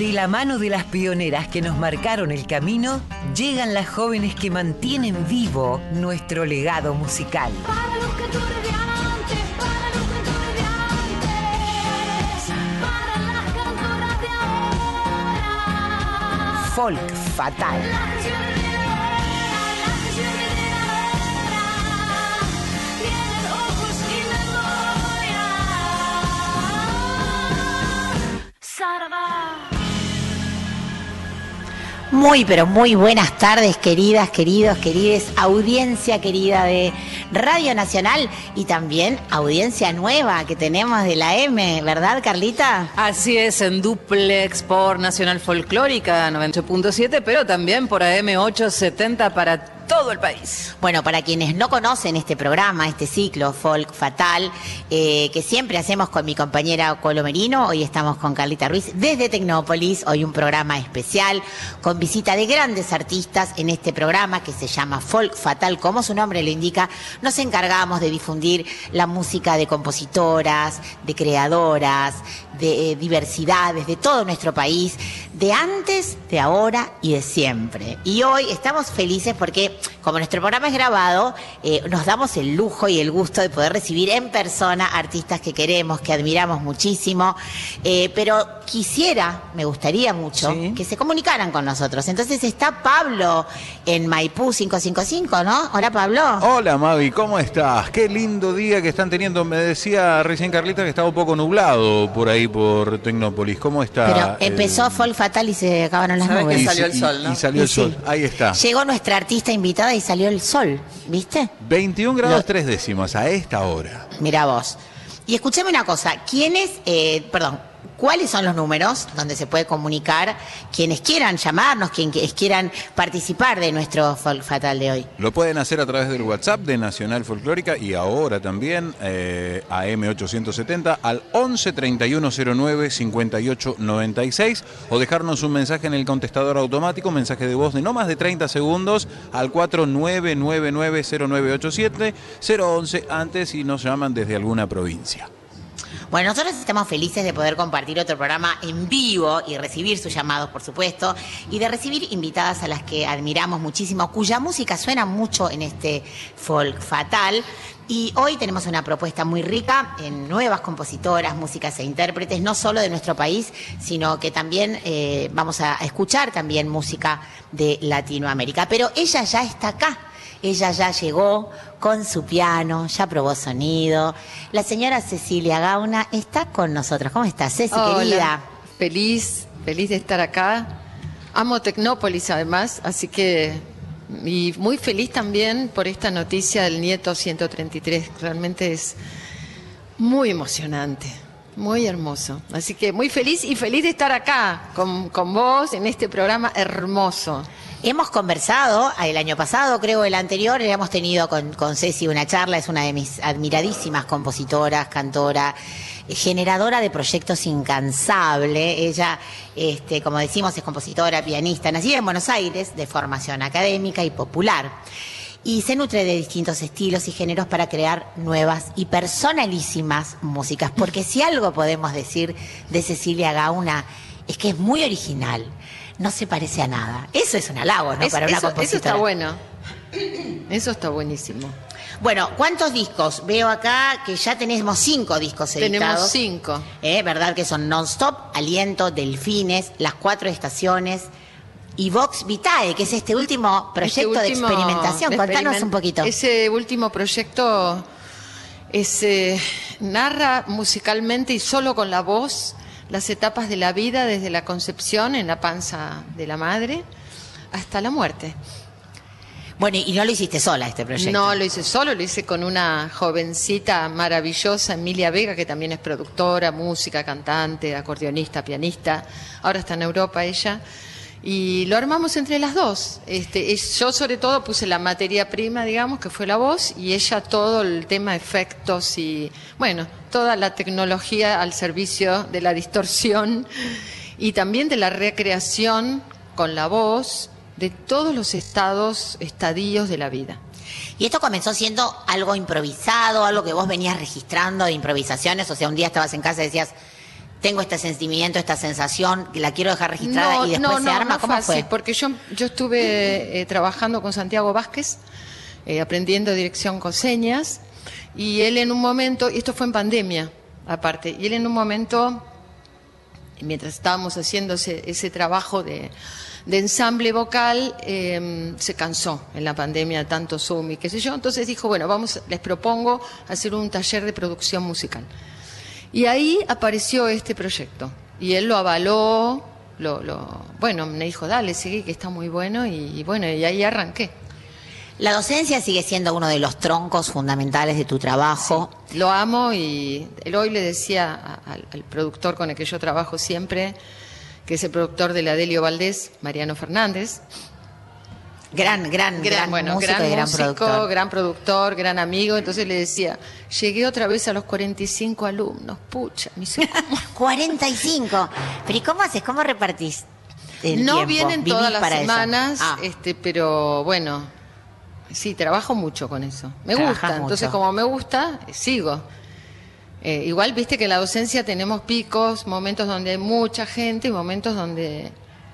De la mano de las pioneras que nos marcaron el camino, llegan las jóvenes que mantienen vivo nuestro legado musical. Para los cantores de antes, para Muy, pero muy buenas tardes, queridas, queridos, querides, audiencia querida de Radio Nacional y también audiencia nueva que tenemos de la M, ¿verdad, Carlita? Así es, en duplex por Nacional Folclórica 98.7, pero también por AM870 para todo el país. Bueno, para quienes no conocen este programa, este ciclo Folk Fatal, eh, que siempre hacemos con mi compañera Colo Merino, hoy estamos con Carlita Ruiz desde Tecnópolis, hoy un programa especial con visita de grandes artistas en este programa que se llama Folk Fatal, como su nombre lo indica, nos encargamos de difundir la música de compositoras, de creadoras, de eh, diversidades de todo nuestro país, de antes, de ahora y de siempre. Y hoy estamos felices porque como nuestro programa es grabado, eh, nos damos el lujo y el gusto de poder recibir en persona artistas que queremos, que admiramos muchísimo, eh, pero quisiera, me gustaría mucho, Sí. que se comunicaran con nosotros. Entonces está Pablo en Maipú 555, ¿no? Hola Pablo. Hola Mavi, ¿cómo estás? Qué lindo día que están teniendo. Me decía recién Carlita que estaba un poco nublado por ahí por Tecnópolis. ¿Cómo está? Pero el- empezó Folk Fatal y se acabaron las ¿Sabes nubes. que y, salió el sol, ¿no? y salió Y el sol. Ahí está. Llegó nuestra artista invitada y salió el sol, ¿viste? 21 grados Lo- 3 décimas a esta hora. Mira vos. Y escúchame una cosa, ¿quiénes, eh, perdón, cuáles son los números donde se puede comunicar quienes quieran llamarnos, quienes quieran participar de nuestro Folk Fatal de hoy? Lo pueden hacer a través del WhatsApp de Nacional Folclórica y ahora también eh, a M870 al 11 3109 58 96 o dejarnos un mensaje en el contestador automático, mensaje de voz de no más de 30 segundos al 49990987 011 antes y nos llaman desde alguna provincia. Bueno, nosotros estamos felices de poder compartir otro programa en vivo y recibir sus llamados, por supuesto, y de recibir invitadas a las que admiramos muchísimo, cuya música suena mucho en este folk fatal. Y hoy tenemos una propuesta muy rica en nuevas compositoras, músicas e intérpretes, no solo de nuestro país, sino que también eh, vamos a escuchar también música de Latinoamérica. Pero ella ya está acá. Ella ya llegó con su piano, ya probó sonido. La señora Cecilia Gauna está con nosotros. ¿Cómo estás, Ceci, Hola. querida? Feliz, feliz de estar acá. Amo Tecnópolis además, así que y muy feliz también por esta noticia del nieto 133. Realmente es muy emocionante, muy hermoso. Así que muy feliz y feliz de estar acá con, con vos en este programa hermoso. Hemos conversado el año pasado, creo el anterior, hemos tenido con, Ceci una charla, es una de mis admiradísimas compositoras, cantora, generadora de proyectos incansable. Ella, este, como decimos, es compositora, pianista, nacida en Buenos Aires, de formación académica y popular. Y se nutre de distintos estilos y géneros para crear nuevas y personalísimas músicas. Porque si algo podemos decir de Cecilia Gauna es que es muy original, no se parece a nada. Eso es un halago, ¿no? Es- para una eso, eso compositora. está bueno. Eso está buenísimo. Bueno, ¿cuántos discos? Veo acá que ya tenemos cinco discos editados. Tenemos cinco. Eh, ¿Verdad que son Non-Stop, Aliento, Delfines, Las Cuatro Estaciones y Vox Vitae, que es este último proyecto Este de último- experimentación? de Contanos experiment- un poquito. Ese último proyecto es, eh, narra musicalmente y solo con la voz las etapas de la vida desde la concepción en la panza de la madre hasta la muerte. Bueno, y no lo hiciste sola este proyecto. No lo hice solo, lo hice con una jovencita maravillosa, Emilia Vega, que también es productora, música, cantante, acordeonista, pianista. Ahora está en Europa ella. Y lo armamos entre las dos. Este, es- yo sobre todo puse la materia prima, digamos, que fue la voz, y ella todo el tema efectos y, bueno, toda la tecnología al servicio de la distorsión y también de la recreación con la voz de todos los estados, estadios de la vida. Y esto comenzó siendo algo improvisado, algo que vos venías registrando de improvisaciones, o sea, un día estabas en casa y decías, tengo este sentimiento, esta sensación, la quiero dejar registrada y después se arma. no ¿Cómo fácil, fue? Porque yo, yo estuve eh, trabajando con Santiago Vázquez, eh, aprendiendo dirección con señas, y él en un momento, y esto fue en pandemia, aparte, y él en un momento, mientras estábamos haciendo ese, ese trabajo de, de ensamble vocal, eh, se cansó en la pandemia tanto Zoom y qué sé yo, entonces dijo, bueno, vamos, les propongo hacer un taller de producción musical. Y ahí apareció este proyecto. Y él lo avaló, lo, lo, bueno, me dijo, dale, sigue, que está muy bueno. Y, y bueno, y ahí arranqué. La docencia sigue siendo uno de los troncos fundamentales de tu trabajo. Lo amo y él hoy le decía a- al productor con el que yo trabajo siempre, que es el productor de la Delio Valdés, Mariano Fernández. Gran, gran, gran, bueno, músico gran gran músico, productor. gran productor, gran amigo. Entonces le decía, llegué otra vez a los 45 alumnos. Pucha, me ¿cómo 45. Pero ¿y cómo haces? ¿Cómo repartís? el no tiempo? vienen ¿Vivís todas las semanas, Ah. este, pero bueno, sí, trabajo mucho con eso. Me gusta, entonces como me gusta, eh, sigo. Eh, igual viste que en la docencia tenemos picos, momentos donde hay mucha gente y momentos donde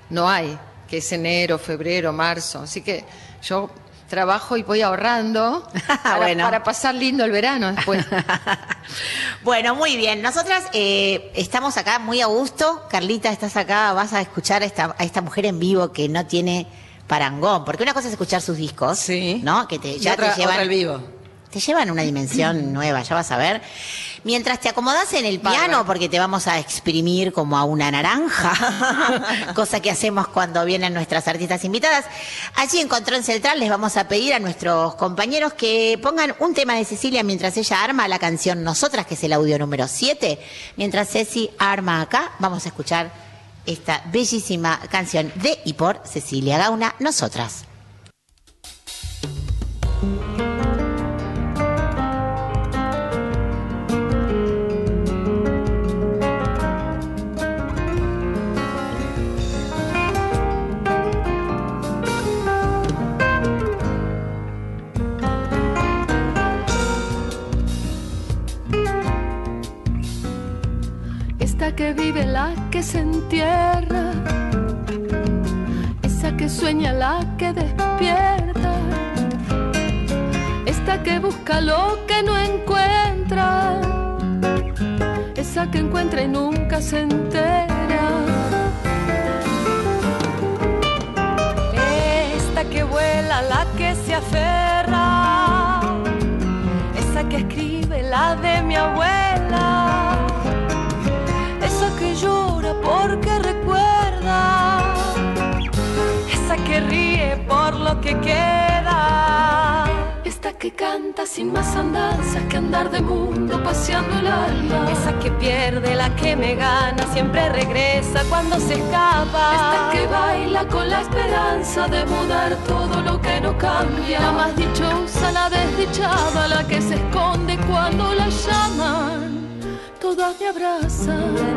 no hay, que es enero, febrero, marzo. Así que yo trabajo y voy ahorrando para, Bueno. para pasar lindo el verano después. Bueno, muy bien. Nosotras eh, estamos acá muy a gusto. Carlita, estás acá, vas a escuchar a esta, a esta mujer en vivo que no tiene parangón. Porque una cosa es escuchar sus discos, Sí. ¿no? Que te, ya otra- te llevan... otra al vivo. Te llevan a una dimensión nueva, ya vas a ver. Mientras te acomodas en el piano, Bárbaro. porque te vamos a exprimir como a una naranja, cosa que hacemos cuando vienen nuestras artistas invitadas. Allí en Control Central les vamos a pedir a nuestros compañeros que pongan un tema de Cecilia mientras ella arma la canción Nosotras, que es el audio número 7. Mientras Ceci arma acá, vamos a escuchar esta bellísima canción de y por Cecilia Gauna, Nosotras. Busca lo que no encuentra. Esa que encuentra y nunca se entera. Esta que vuela, la que se aferra. Esa que escribe, la de mi abuela. Esa que llora porque recuerda. Esa que ríe por lo que queda. Que canta sin más andanzas que andar de mundo paseando el alma. Esa que pierde, la que me gana, siempre regresa cuando se escapa. Esta que baila con la esperanza de mudar todo lo que no cambia. La más dichosa, la desdichada, la que se esconde cuando la llaman. Todas me Esta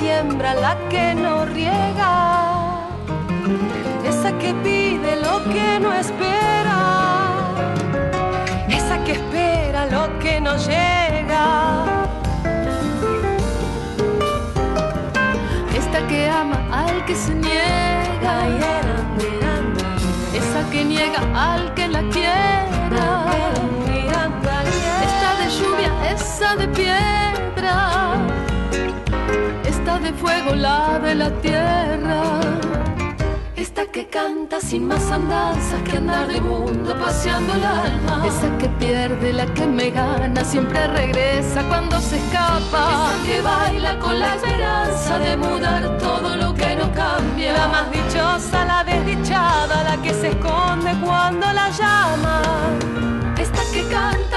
siembra la que no riega, esa que pide lo que no espera, esa que espera lo que no llega. Esta que ama al que se niega, esa que niega al que la quiera. Esta de lluvia, esa de esta de fuego, la de la tierra. Esta que canta sin más andanzas que andar de mundo paseando el alma. Esa que pierde, la que me gana, siempre regresa cuando se escapa. Esa que baila con la esperanza de mudar todo lo que no cambia. La más dichosa, la desdichada, la que se esconde cuando la llama.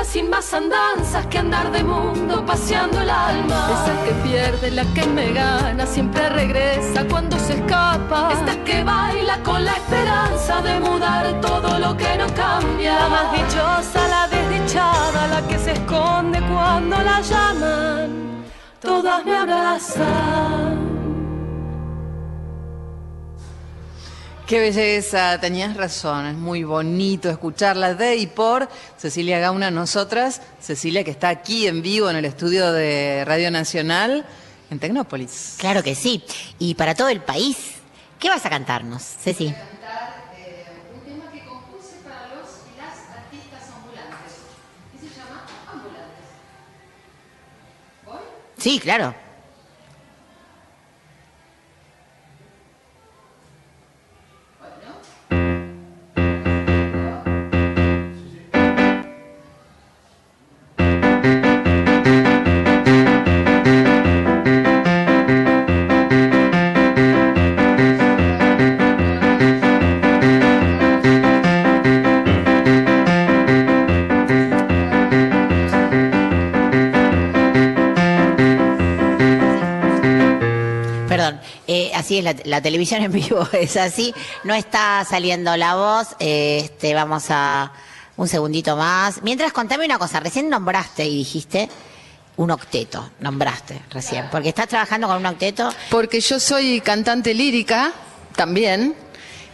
Sin más andanzas que andar de mundo paseando el alma. Esa que pierde, la que me gana, siempre regresa cuando se escapa. Esta que baila con la esperanza de mudar todo lo que no cambia. La más dichosa, la desdichada, la que se esconde cuando la llaman. Todas me abrazan. Qué belleza, tenías razón, es muy bonito escucharla de y por Cecilia Gauna, nosotras, Cecilia que está aquí en vivo en el estudio de Radio Nacional en Tecnópolis. Claro que sí. Y para todo el país, ¿qué vas a cantarnos, Ceci? un tema que compuse para los y las artistas ambulantes. Y se llama Ambulantes. Sí, claro. Así es la, televisión en vivo, es así. No está saliendo la voz. eh, Este, vamos a un segundito más. Mientras, contame una cosa. Recién nombraste y dijiste un octeto. Nombraste recién, porque estás trabajando con un octeto. Porque yo soy cantante lírica también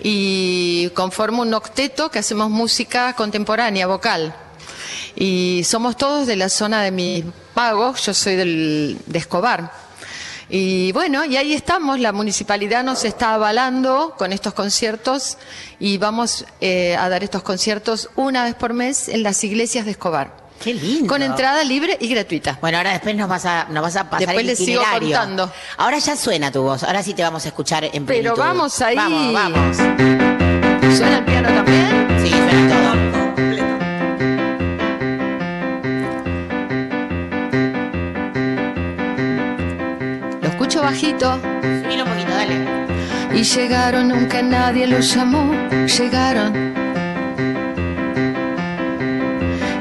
y conformo un octeto que hacemos música contemporánea, vocal. Y somos todos de la zona de mis pagos, yo soy del, de Escobar. Y bueno, y ahí estamos, la municipalidad nos está avalando con estos conciertos y vamos eh, a dar estos conciertos una vez por mes en las iglesias de Escobar. Qué lindo. Con entrada libre y gratuita. Bueno, ahora después nos vas a, nos vas a pasar Después el les sigo itinerario. contando. Ahora ya suena tu voz. Ahora sí te vamos a escuchar en Pero plenitud. vamos ahí. Vamos, vamos. ¿Suena el piano también? Sí, suena todo. Bajito. Subilo un poquito, dale. Y llegaron aunque nadie los llamó, llegaron.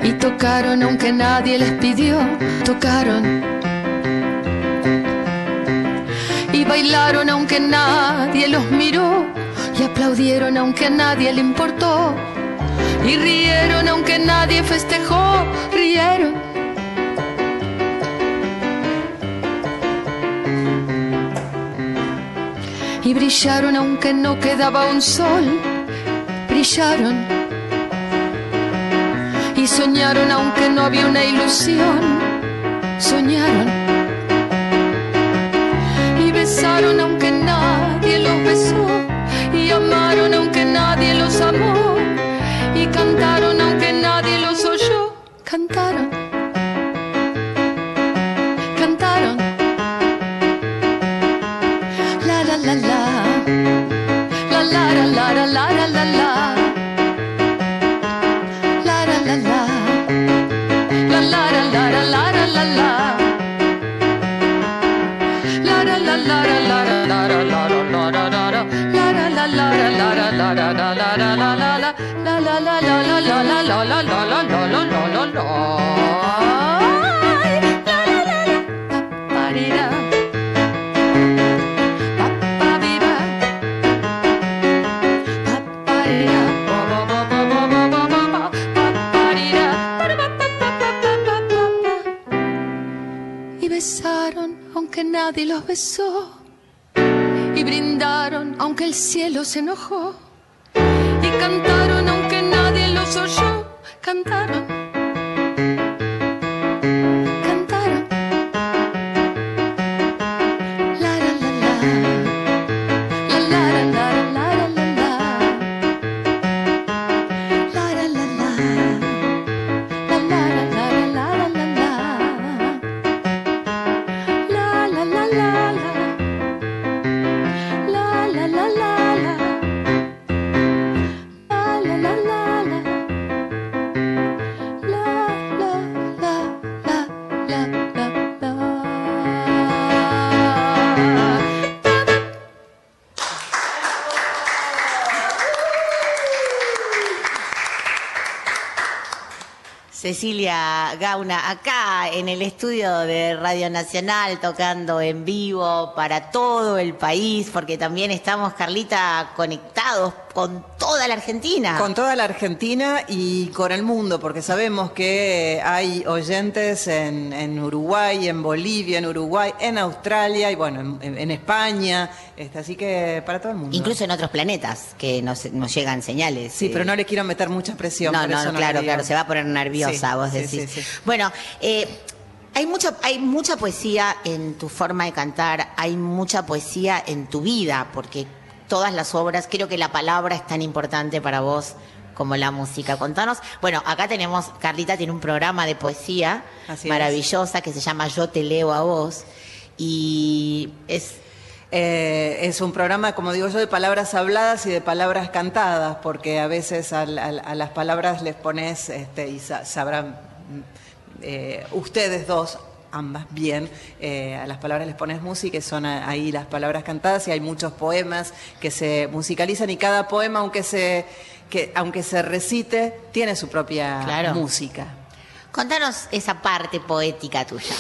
Y tocaron aunque nadie les pidió, tocaron. Y bailaron aunque nadie los miró, y aplaudieron aunque a nadie le importó. Y rieron aunque nadie festejó, rieron. Y brillaron aunque no quedaba un sol, brillaron y soñaron aunque no había una ilusión, soñaron y besaron aunque nadie los besó. Y brindaron aunque el cielo se enojó. Y cantaron aunque nadie los oyó. Cantaron. Cantaron. Cecilia Gauna, acá en el estudio de Radio Nacional, tocando en vivo para todo el país, porque también estamos, Carlita, conectados con toda la Argentina. Con toda la Argentina y con el mundo, porque sabemos que hay oyentes en, en Uruguay, en Bolivia, en Uruguay, en Australia y bueno, en, en España, este, así que para todo el mundo. Incluso en otros planetas que nos, nos llegan señales. Sí, eh, pero no le quiero meter mucha presión. No, por no, eso claro, claro, se va a poner nerviosa, Sí, vos decís. sí, sí. Bueno, eh, hay mucha, hay mucha poesía en tu forma de cantar, hay mucha poesía en tu vida, porque todas las obras, creo que la palabra es tan importante para vos como la música. Contanos, bueno, acá tenemos, Carlita tiene un programa de poesía Así es. maravillosa que se llama Yo te leo a vos, y es Eh, es un programa, como digo yo, de palabras habladas y de palabras cantadas, porque a veces a, las palabras les pones, este, y sa- sabrán mm, eh, ustedes dos, ambas bien, eh, a las palabras les pones música y son ahí las palabras cantadas y hay muchos poemas que se musicalizan y cada poema, aunque se, que, aunque se recite, tiene su propia Claro. música. Contanos esa parte poética tuya.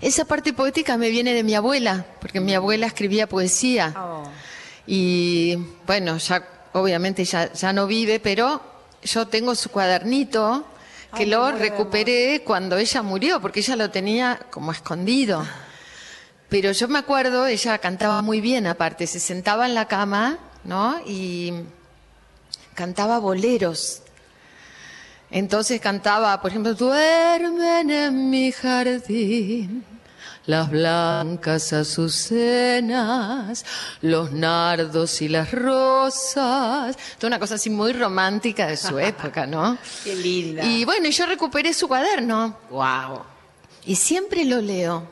Esa parte poética me viene de mi abuela, porque mi abuela escribía poesía. Y bueno, ya obviamente ya, ya no vive, pero yo tengo su cuadernito que Ay, lo recuperé cuando ella murió, porque ella lo tenía como escondido. Pero yo me acuerdo, ella cantaba muy bien aparte, se sentaba en la cama, ¿no? Y cantaba boleros. Entonces cantaba, por ejemplo, duermen en mi jardín las blancas azucenas, los nardos y las rosas. Toda una cosa así muy romántica de su época, ¿no? Qué linda. Y bueno, yo recuperé su cuaderno Wow. y siempre lo leo.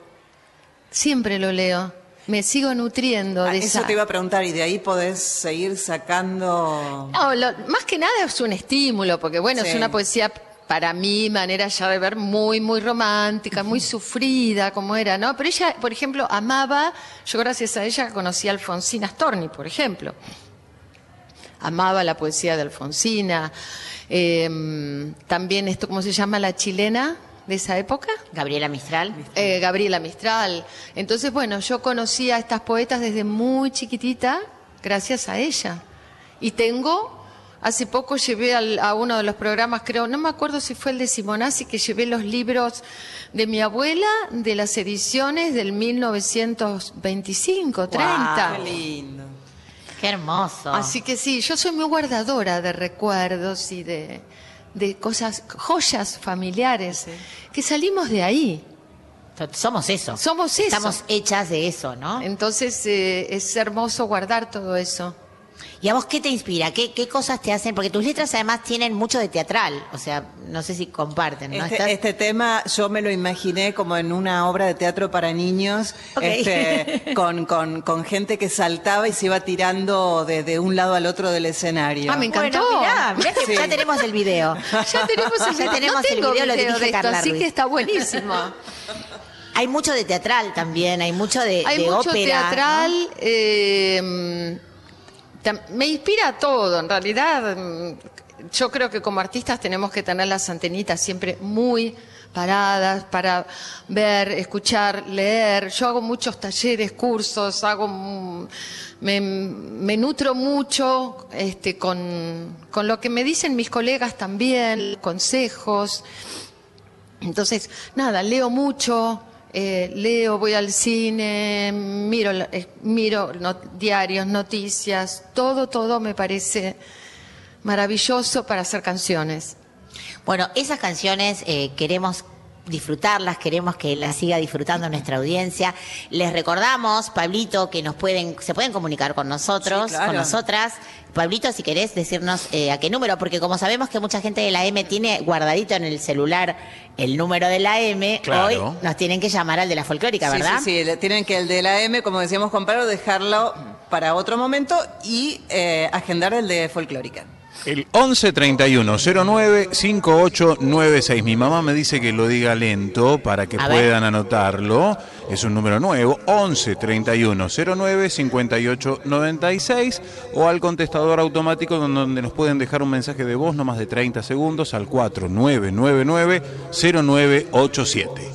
Siempre lo leo. Me sigo nutriendo Ah, de Eso esa... te iba a preguntar, y de ahí podés seguir sacando... No, lo- más que nada es un estímulo, porque bueno, Sí. es una poesía para mí, manera ya de ver muy, muy romántica, muy sufrida, como era, ¿no? Pero ella, por ejemplo, amaba, yo gracias a ella conocí a Alfonsina Storni, por ejemplo. Amaba la poesía de Alfonsina. Eh, también esto, ¿cómo se llama? La chilena de esa época. Gabriela Mistral. Eh, Gabriela Mistral. Entonces, bueno, yo conocí a estas poetas desde muy chiquitita, gracias a ella. Y tengo, hace poco llevé al- a uno de los programas, creo, no me acuerdo si fue el de Simonazzi, que llevé los libros de mi abuela de las ediciones del 1925, 30. Qué lindo. Qué hermoso. Así que sí, yo soy muy guardadora de recuerdos y de, de cosas, joyas familiares, que salimos de ahí. Somos eso. Somos eso. Estamos hechas de eso, ¿no? Entonces eh, es hermoso guardar todo eso. ¿Y a vos qué te inspira? ¿Qué, qué cosas te hacen? Porque tus letras además tienen mucho de teatral. O sea, no sé si comparten, ¿no? Este, Estás- este tema yo me lo imaginé como en una obra de teatro para niños, Ok. este, con, con, con gente que saltaba y se iba tirando de, de un lado al otro del escenario. Ah, me encantó. Bueno, mirá, mirá que Sí. ya tenemos el video. Ya tenemos el, Ya tenemos no el tengo video, lo dirige de esto, Carla así Ruiz. que está buenísimo. Hay mucho de teatral también, hay mucho de, Hay de mucho ópera. teatral. eh, me inspira todo, en realidad. mm, Yo creo que como artistas tenemos que tener las antenitas siempre muy paradas para ver, escuchar, leer. Yo hago muchos talleres, cursos, hago mm, me, nutro mucho este, con lo que me dicen mis colegas también, consejos. Entonces, nada, leo mucho, eh, leo, voy al cine, miro, eh, miro diarios, noticias, todo, todo me parece maravilloso para hacer canciones. Bueno, esas canciones eh, queremos disfrutarlas, queremos que las siga disfrutando nuestra audiencia. Les recordamos, Pablito, que nos pueden, se pueden comunicar con nosotros, Sí, claro. con nosotras. Pablito, si querés decirnos eh, a qué número, porque como sabemos que mucha gente de la M tiene guardadito en el celular el número de la M, Claro. hoy nos tienen que llamar al de la folclórica, ¿verdad? sí, sí, tienen que el de la M, como decíamos con Pablo, dejarlo para otro momento y eh, agendar el de folclórica. El 11 31 09 5896. Mi mamá me dice que lo diga lento para que A ver. puedan anotarlo. Es un número nuevo. 11 31 09 58 96. O al contestador automático don- donde nos pueden dejar un mensaje de voz no más de 30 segundos al 4999 0987.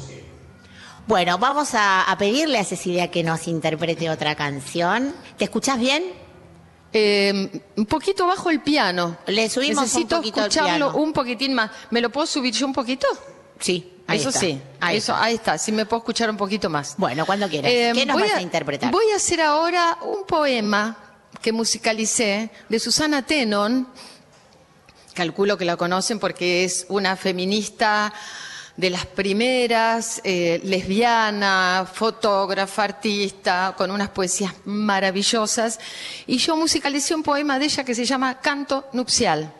Bueno, vamos a, a pedirle a Cecilia que nos interprete otra canción. ¿Te escuchás bien? Eh, un poquito bajo el piano. Le subimos Necesito un poquito el escucharlo piano. un poquitín más. ¿Me lo puedo subir yo un poquito? Sí, ahí eso está. sí. Ahí eso, está. ahí está. Sí me puedo escuchar un poquito más. Bueno, cuando quieras. Eh, ¿Qué nos voy vas a, interpretar? Voy a hacer ahora un poema que musicalicé de Susana Tenon. Calculo que la conocen porque es una feminista de las primeras, eh, lesbiana, fotógrafa, artista, con unas poesías maravillosas. Y yo musicalicé un poema de ella que se llama Canto Nupcial.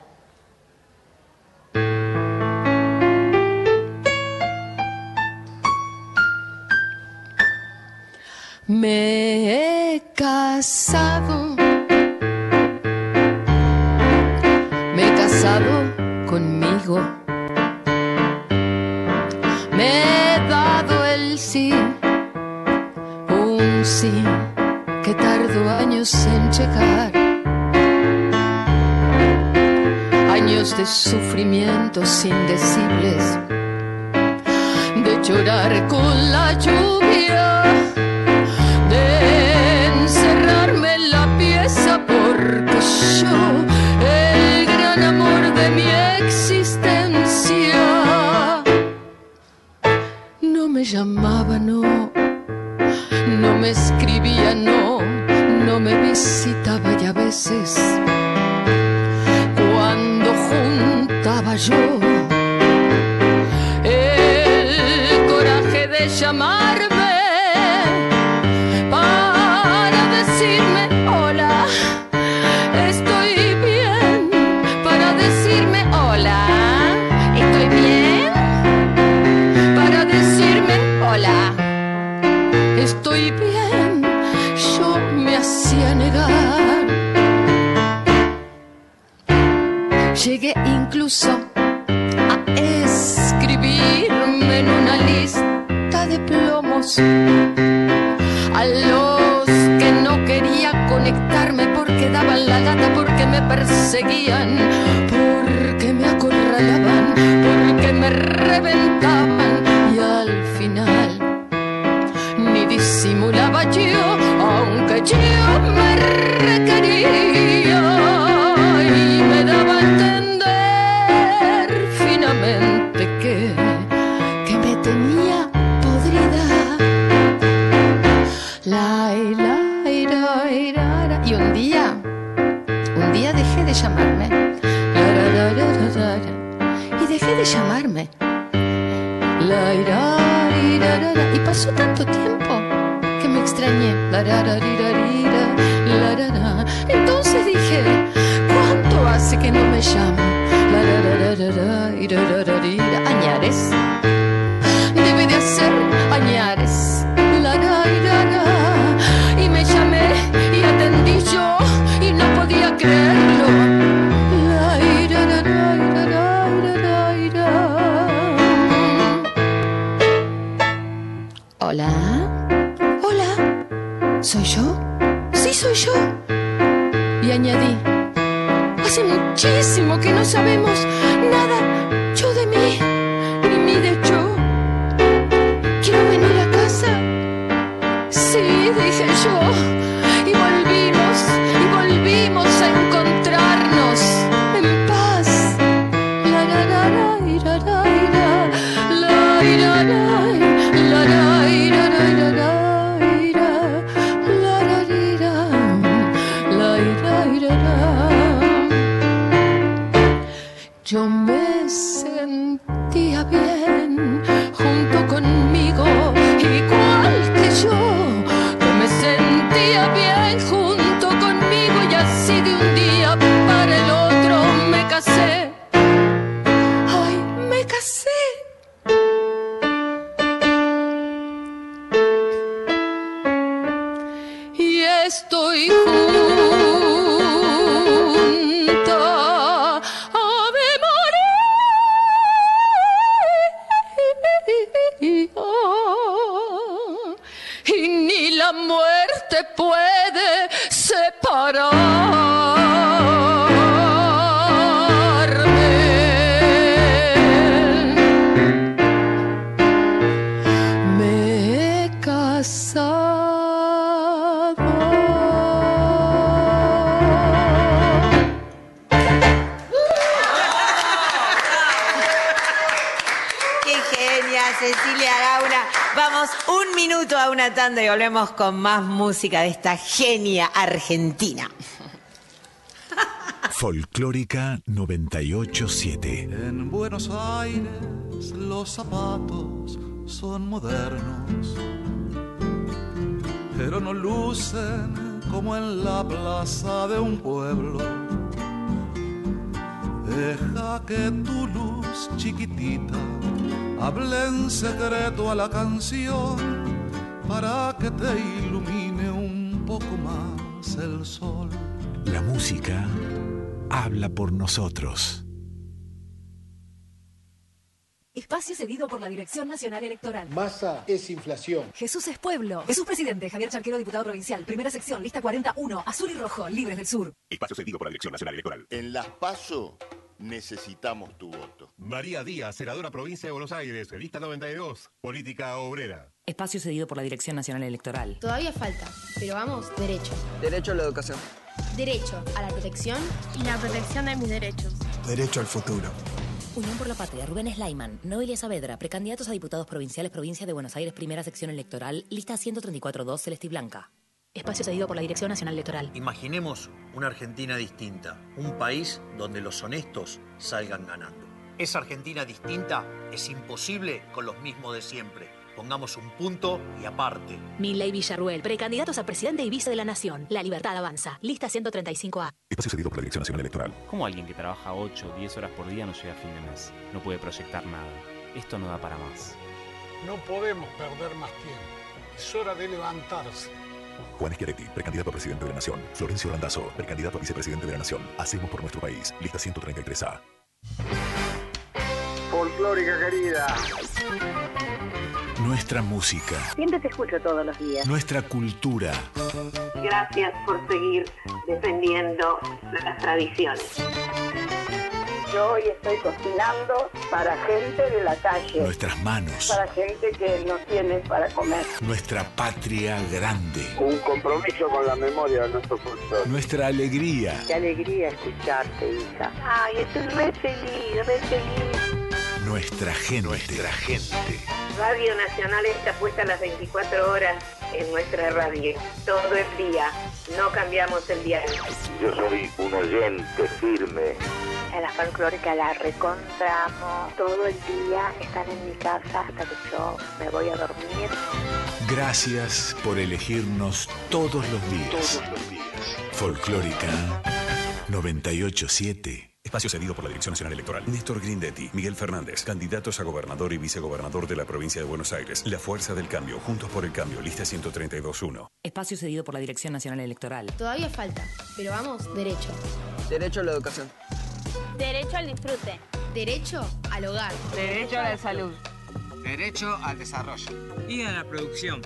Me he casado, que tardó años en llegar, años de sufrimientos indecibles, de llorar con la lluvia de encerrarme en la pieza porque yo, el gran amor de mi existencia, no me llamaba, no me escribía, no, no me visitaba y a veces una tanda y volvemos con más música de esta genia argentina. Folclórica 987. En Buenos Aires los zapatos son modernos, pero no lucen como en la plaza de un pueblo. Deja que tu luz chiquitita hable en secreto a la canción para que te ilumine un poco más el sol. La música habla por nosotros. Espacio cedido por la Dirección Nacional Electoral. Masa es inflación. Jesús es pueblo. Jesús presidente, Javier Charquero, diputado provincial. Primera sección, lista 41, azul y rojo, libres del sur. Espacio cedido por la Dirección Nacional Electoral. En las PASO necesitamos tu voto. María Díaz, senadora provincia de Buenos Aires, lista 92, política obrera. Espacio cedido por la Dirección Nacional Electoral. Todavía falta, pero vamos, derecho. Derecho a la educación. Derecho a la protección y la protección de mis derechos. Derecho al futuro. Unión por la Patria, Rubén Slayman, Noelia Saavedra, precandidatos a diputados provinciales, provincia de Buenos Aires, primera sección electoral, lista 134-2, Celeste y Blanca. Espacio cedido por la Dirección Nacional Electoral. Imaginemos una Argentina distinta, un país donde los honestos salgan ganando. Esa Argentina distinta es imposible con los mismos de siempre. Pongamos un punto y aparte. Milley Villarruel, precandidatos a presidente y vice de la Nación. La libertad avanza. Lista 135A. Espacio cedido por la Dirección Nacional Electoral. ¿Cómo alguien que trabaja 8 o 10 horas por día no llega a fin de mes? No puede proyectar nada. Esto no da para más. No podemos perder más tiempo. Es hora de levantarse. Juan Schiaretti, precandidato a presidente de la Nación. Florencio Landazo, precandidato a vicepresidente de la Nación. Hacemos por nuestro país. Lista 133A. Folclórica querida. Nuestra música. Siempre te escucho todos los días. Nuestra cultura. Gracias por seguir defendiendo las tradiciones. Yo hoy estoy cocinando para gente de la calle. Nuestras manos. Para gente que no tiene para comer. Nuestra patria grande. Un compromiso con la memoria de nuestro folclore. Nuestra alegría. Qué alegría escucharte, hija. Ay, estoy re feliz, re feliz. Nuestra gente. Nuestra gente. Radio Nacional está puesta las 24 horas en nuestra radio, todo el día. No cambiamos el diario. Yo soy un oyente firme. En la folclórica la recontramos. Todo el día están en mi casa hasta que yo me voy a dormir. Gracias por elegirnos todos los días. Todos los días. Folclórica 987. Espacio cedido por la Dirección Nacional Electoral. Néstor Grindetti, Miguel Fernández, candidatos a gobernador y vicegobernador de la provincia de Buenos Aires. La Fuerza del Cambio, Juntos por el Cambio, lista 132.1. Espacio cedido por la Dirección Nacional Electoral. Todavía falta, pero vamos, derecho. Derecho a la educación. Derecho al disfrute. Derecho al hogar. Derecho a la salud. Derecho al desarrollo. Y a la producción.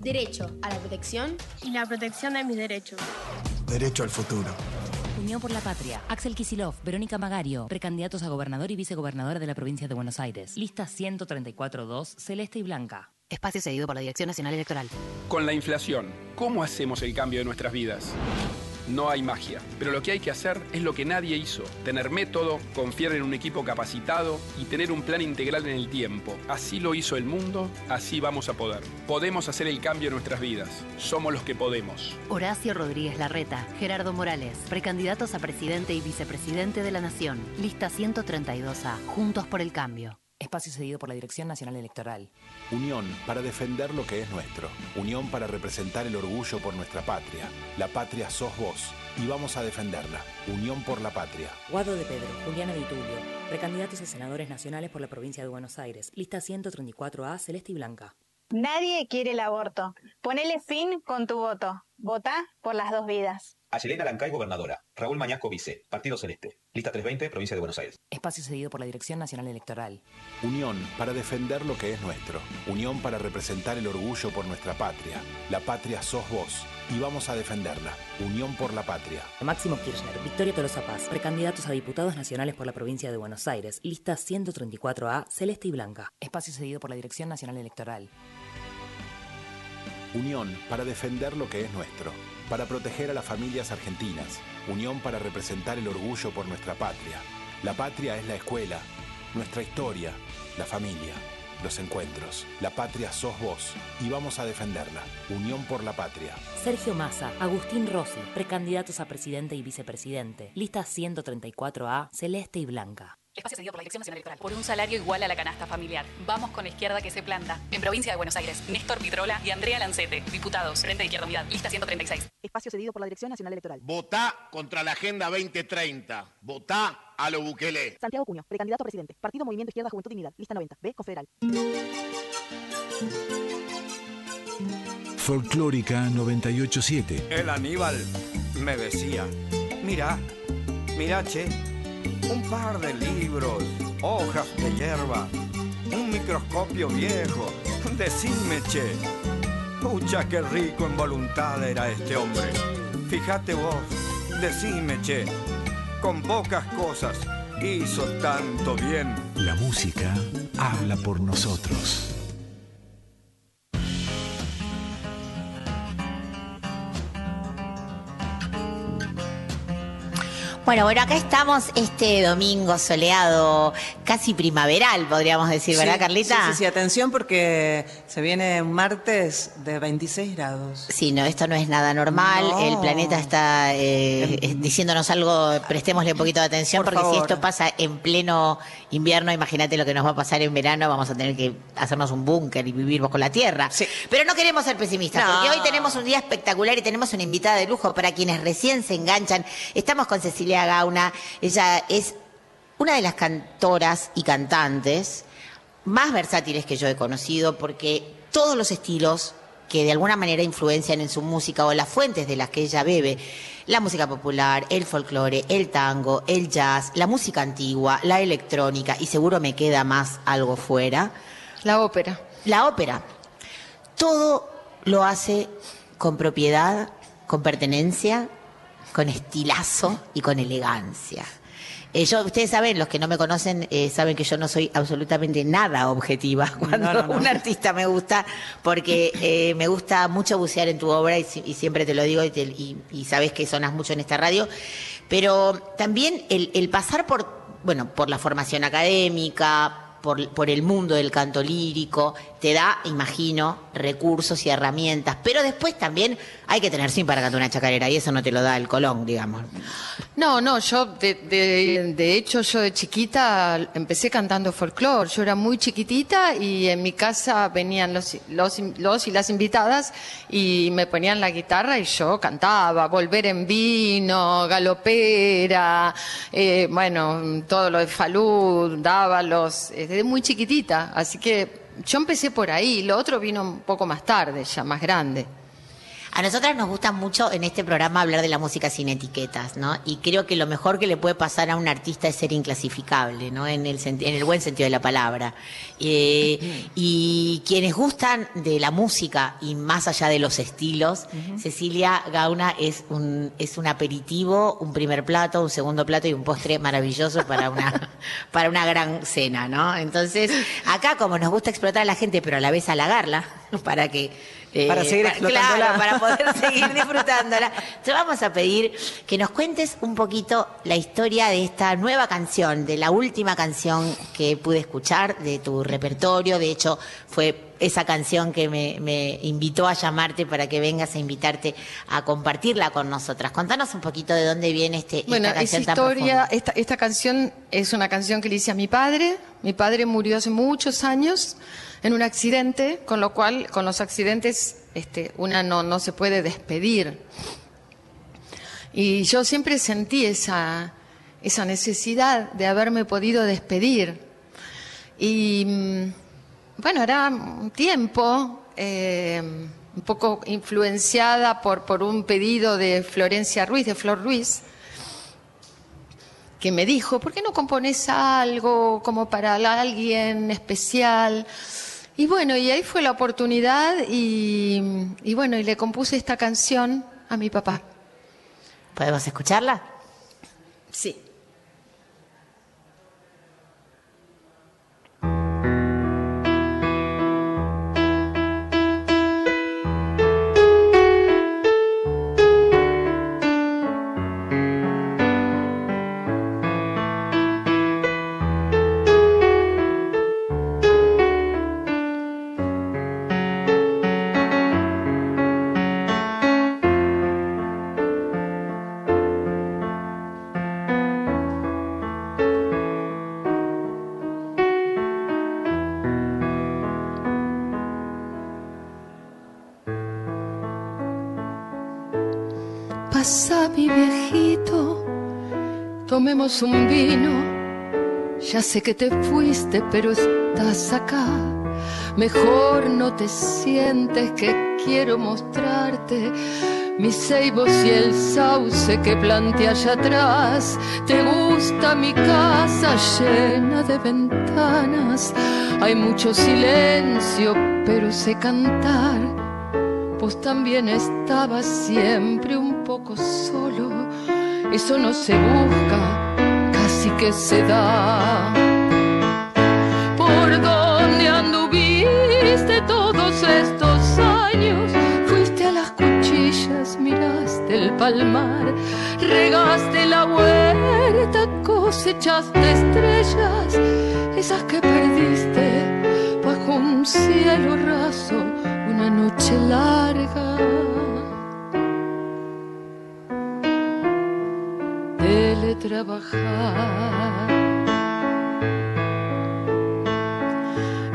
Derecho a la protección. Y la protección de mis derechos. Derecho al futuro. Unión por la Patria. Axel Kisilov, Verónica Magario, precandidatos a gobernador y vicegobernadora de la provincia de Buenos Aires. Lista 134-2, Celeste y Blanca. Espacio cedido por la Dirección Nacional Electoral. Con la inflación, ¿cómo hacemos el cambio de nuestras vidas? No hay magia, pero lo que hay que hacer es lo que nadie hizo, tener método, confiar en un equipo capacitado y tener un plan integral en el tiempo. Así lo hizo el mundo, así vamos a poder. Podemos hacer el cambio en nuestras vidas. Somos los que podemos. Horacio Rodríguez Larreta, Gerardo Morales, precandidatos a presidente y vicepresidente de la Nación. Lista 132A, Juntos por el Cambio. Espacio cedido por la Dirección Nacional Electoral. Unión para defender lo que es nuestro. Unión para representar el orgullo por nuestra patria. La patria sos vos y vamos a defenderla. Unión por la patria. Guado de Pedro, Juliana Di Tulio, precandidatos a senadores nacionales por la provincia de Buenos Aires. Lista 134A, Celeste y Blanca. Nadie quiere el aborto. Ponele fin con tu voto. Vota por las dos vidas. Ayelena Lancay, gobernadora. Raúl Mañasco, vice. Partido Celeste. Lista 320, provincia de Buenos Aires. Espacio cedido por la Dirección Nacional Electoral. Unión para defender lo que es nuestro. Unión para representar el orgullo por nuestra patria. La patria sos vos y vamos a defenderla. Unión por la patria. Máximo Kirchner, Victoria Tolosa Paz, precandidatos a diputados nacionales por la provincia de Buenos Aires. Lista 134A, Celeste y Blanca. Espacio cedido por la Dirección Nacional Electoral. Unión para defender lo que es nuestro, para proteger a las familias argentinas, unión para representar el orgullo por nuestra patria. La patria es la escuela, nuestra historia, la familia. los encuentros. La patria sos vos y vamos a defenderla. Unión por la patria. Sergio Massa, Agustín Rossi, precandidatos a presidente y vicepresidente. Lista 134A, celeste y blanca. Espacio cedido por la Dirección Nacional Electoral. Por un salario igual a la canasta familiar. Vamos con la izquierda que se planta. En provincia de Buenos Aires, Néstor Pitrola y Andrea Lancete. Diputados, Frente de Izquierda Unidad. Lista 136. Espacio cedido por la Dirección Nacional Electoral. Votá contra la Agenda 2030. Votá a lo Bukele. Santiago Cuño, precandidato a presidente. Partido Movimiento Izquierda Juventud Dignidad. Lista 90. B. Confederal. Folclórica 987. El Aníbal me decía, mira, mira, che, un par de libros, hojas de hierba, un microscopio viejo, decime, che. Pucha, qué rico en voluntad era este hombre. Fíjate vos, decime, che, con pocas cosas hizo tanto bien. La música habla por nosotros. Bueno, bueno, acá estamos este domingo soleado, casi primaveral, podríamos decir, ¿verdad, Sí, Carlita? Sí, sí, sí, atención porque se viene un martes de 26 grados. Sí, no, esto no es nada normal. No. El planeta está eh, eh, diciéndonos algo, prestémosle un poquito de atención, Por porque si favor. esto pasa en pleno invierno, imagínate lo que nos va a pasar en verano, vamos a tener que hacernos un búnker y vivir bajo la tierra. Pero no queremos ser pesimistas, No. porque hoy tenemos un día espectacular y tenemos una invitada de lujo para quienes recién se enganchan. Estamos con Cecilia Gauna, ella es una de las cantoras y cantantes más versátiles que yo he conocido porque todos los estilos que de alguna manera influencian en su música o las fuentes de las que ella bebe, la música popular, el folclore, el tango, el jazz, la música antigua, la electrónica y seguro me queda más algo fuera. La ópera. La ópera. Todo lo hace con propiedad, con pertenencia, con estilazo y con elegancia. Eh, yo, ustedes saben, los que no me conocen, eh, saben que yo no soy absolutamente nada objetiva cuando no, no. un artista me gusta, porque eh, me gusta mucho bucear en tu obra y, y siempre te lo digo y, te- y- y sabes que sonas mucho en esta radio, pero también el, el pasar por, bueno, por la formación académica, por, por el mundo del canto lírico, te da, imagino, recursos y herramientas, pero después también hay que tener sin para cantar una chacarera y eso no te lo da el colón, digamos. No, no, yo de, hecho yo de chiquita empecé cantando folclore. Yo era muy chiquitita y en mi casa venían los, los, los y las invitadas y me ponían la guitarra y yo cantaba, Volver en Vino, Galopera, eh, bueno, todo lo de Falú, Dávalos, eh, desde muy chiquitita. Así que yo empecé por ahí, lo otro vino un poco más tarde, ya más grande. A nosotras nos gusta mucho en este programa hablar de la música sin etiquetas, ¿no? Y creo que lo mejor que le puede pasar a un artista es ser inclasificable, ¿no? En el, en el buen sentido de la palabra. Eh, y quienes gustan de la música y más allá de los estilos, Cecilia Gauna es un, es un aperitivo, un primer plato, un segundo plato y un postre maravilloso para una, para una gran cena, ¿no? Entonces, acá como nos gusta explotar a la gente, pero a la vez halagarla, para que eh, Para seguir explotándola. Claro, para poder seguir disfrutándola. Te vamos a pedir que nos cuentes un poquito la historia de esta nueva canción, de la última canción que pude escuchar de tu repertorio. De hecho, fue esa canción que me, me invitó a llamarte para que vengas a invitarte a compartirla con nosotras. Contanos un poquito de dónde viene este, Bueno, esta canción historia, profunda. esta, esta canción es una canción que le hice a mi padre. Mi padre murió hace muchos años en un accidente, con lo cual, con los accidentes, este, una no, no se puede despedir. Y yo siempre sentí esa, esa necesidad de haberme podido despedir. Y mm, bueno, era un tiempo eh, un poco influenciada por, por un pedido de Florencia Ruiz, de Flor Ruiz, que me dijo, ¿por qué no compones algo como para alguien especial? Y bueno, y ahí fue la oportunidad y, y bueno, y le compuse esta canción a mi papá. ¿Podemos escucharla? Sí. Un vino. Ya sé que te fuiste, pero estás acá. Mejor no te sientes que quiero mostrarte mis ceibos y el sauce que planté allá atrás. Te gusta mi casa llena de ventanas. Hay mucho silencio, pero sé cantar. Vos también estabas siempre un poco solo. Eso no se busca, que se da. ¿Por dónde anduviste todos estos años? Fuiste a las cuchillas, miraste el palmar, regaste la huerta, cosechaste estrellas, esas que perdiste bajo un cielo raso, una noche larga. Teletrabajar.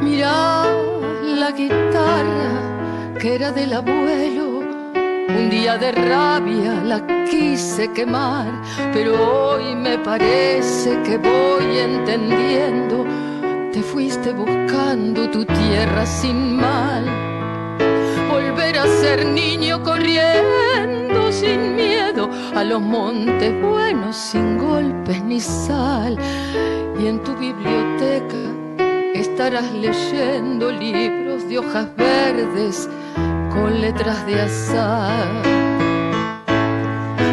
Mira la guitarra que era del abuelo. Un día de rabia la quise quemar, pero hoy me parece que voy entendiendo. Te fuiste buscando tu tierra sin mal. Volver a ser niño corriendo sin a los montes buenos sin golpes ni sal. Y en tu biblioteca estarás leyendo libros de hojas verdes con letras de azar.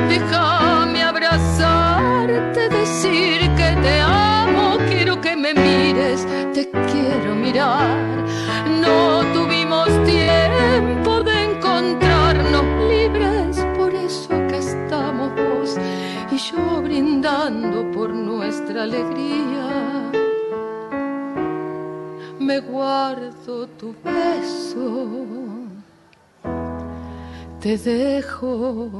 Déjame abrazarte, decir que te amo, quiero que me mires, te quiero mirar. No tuvimos tiempo y yo brindando por nuestra alegría me guardo tu beso, te dejo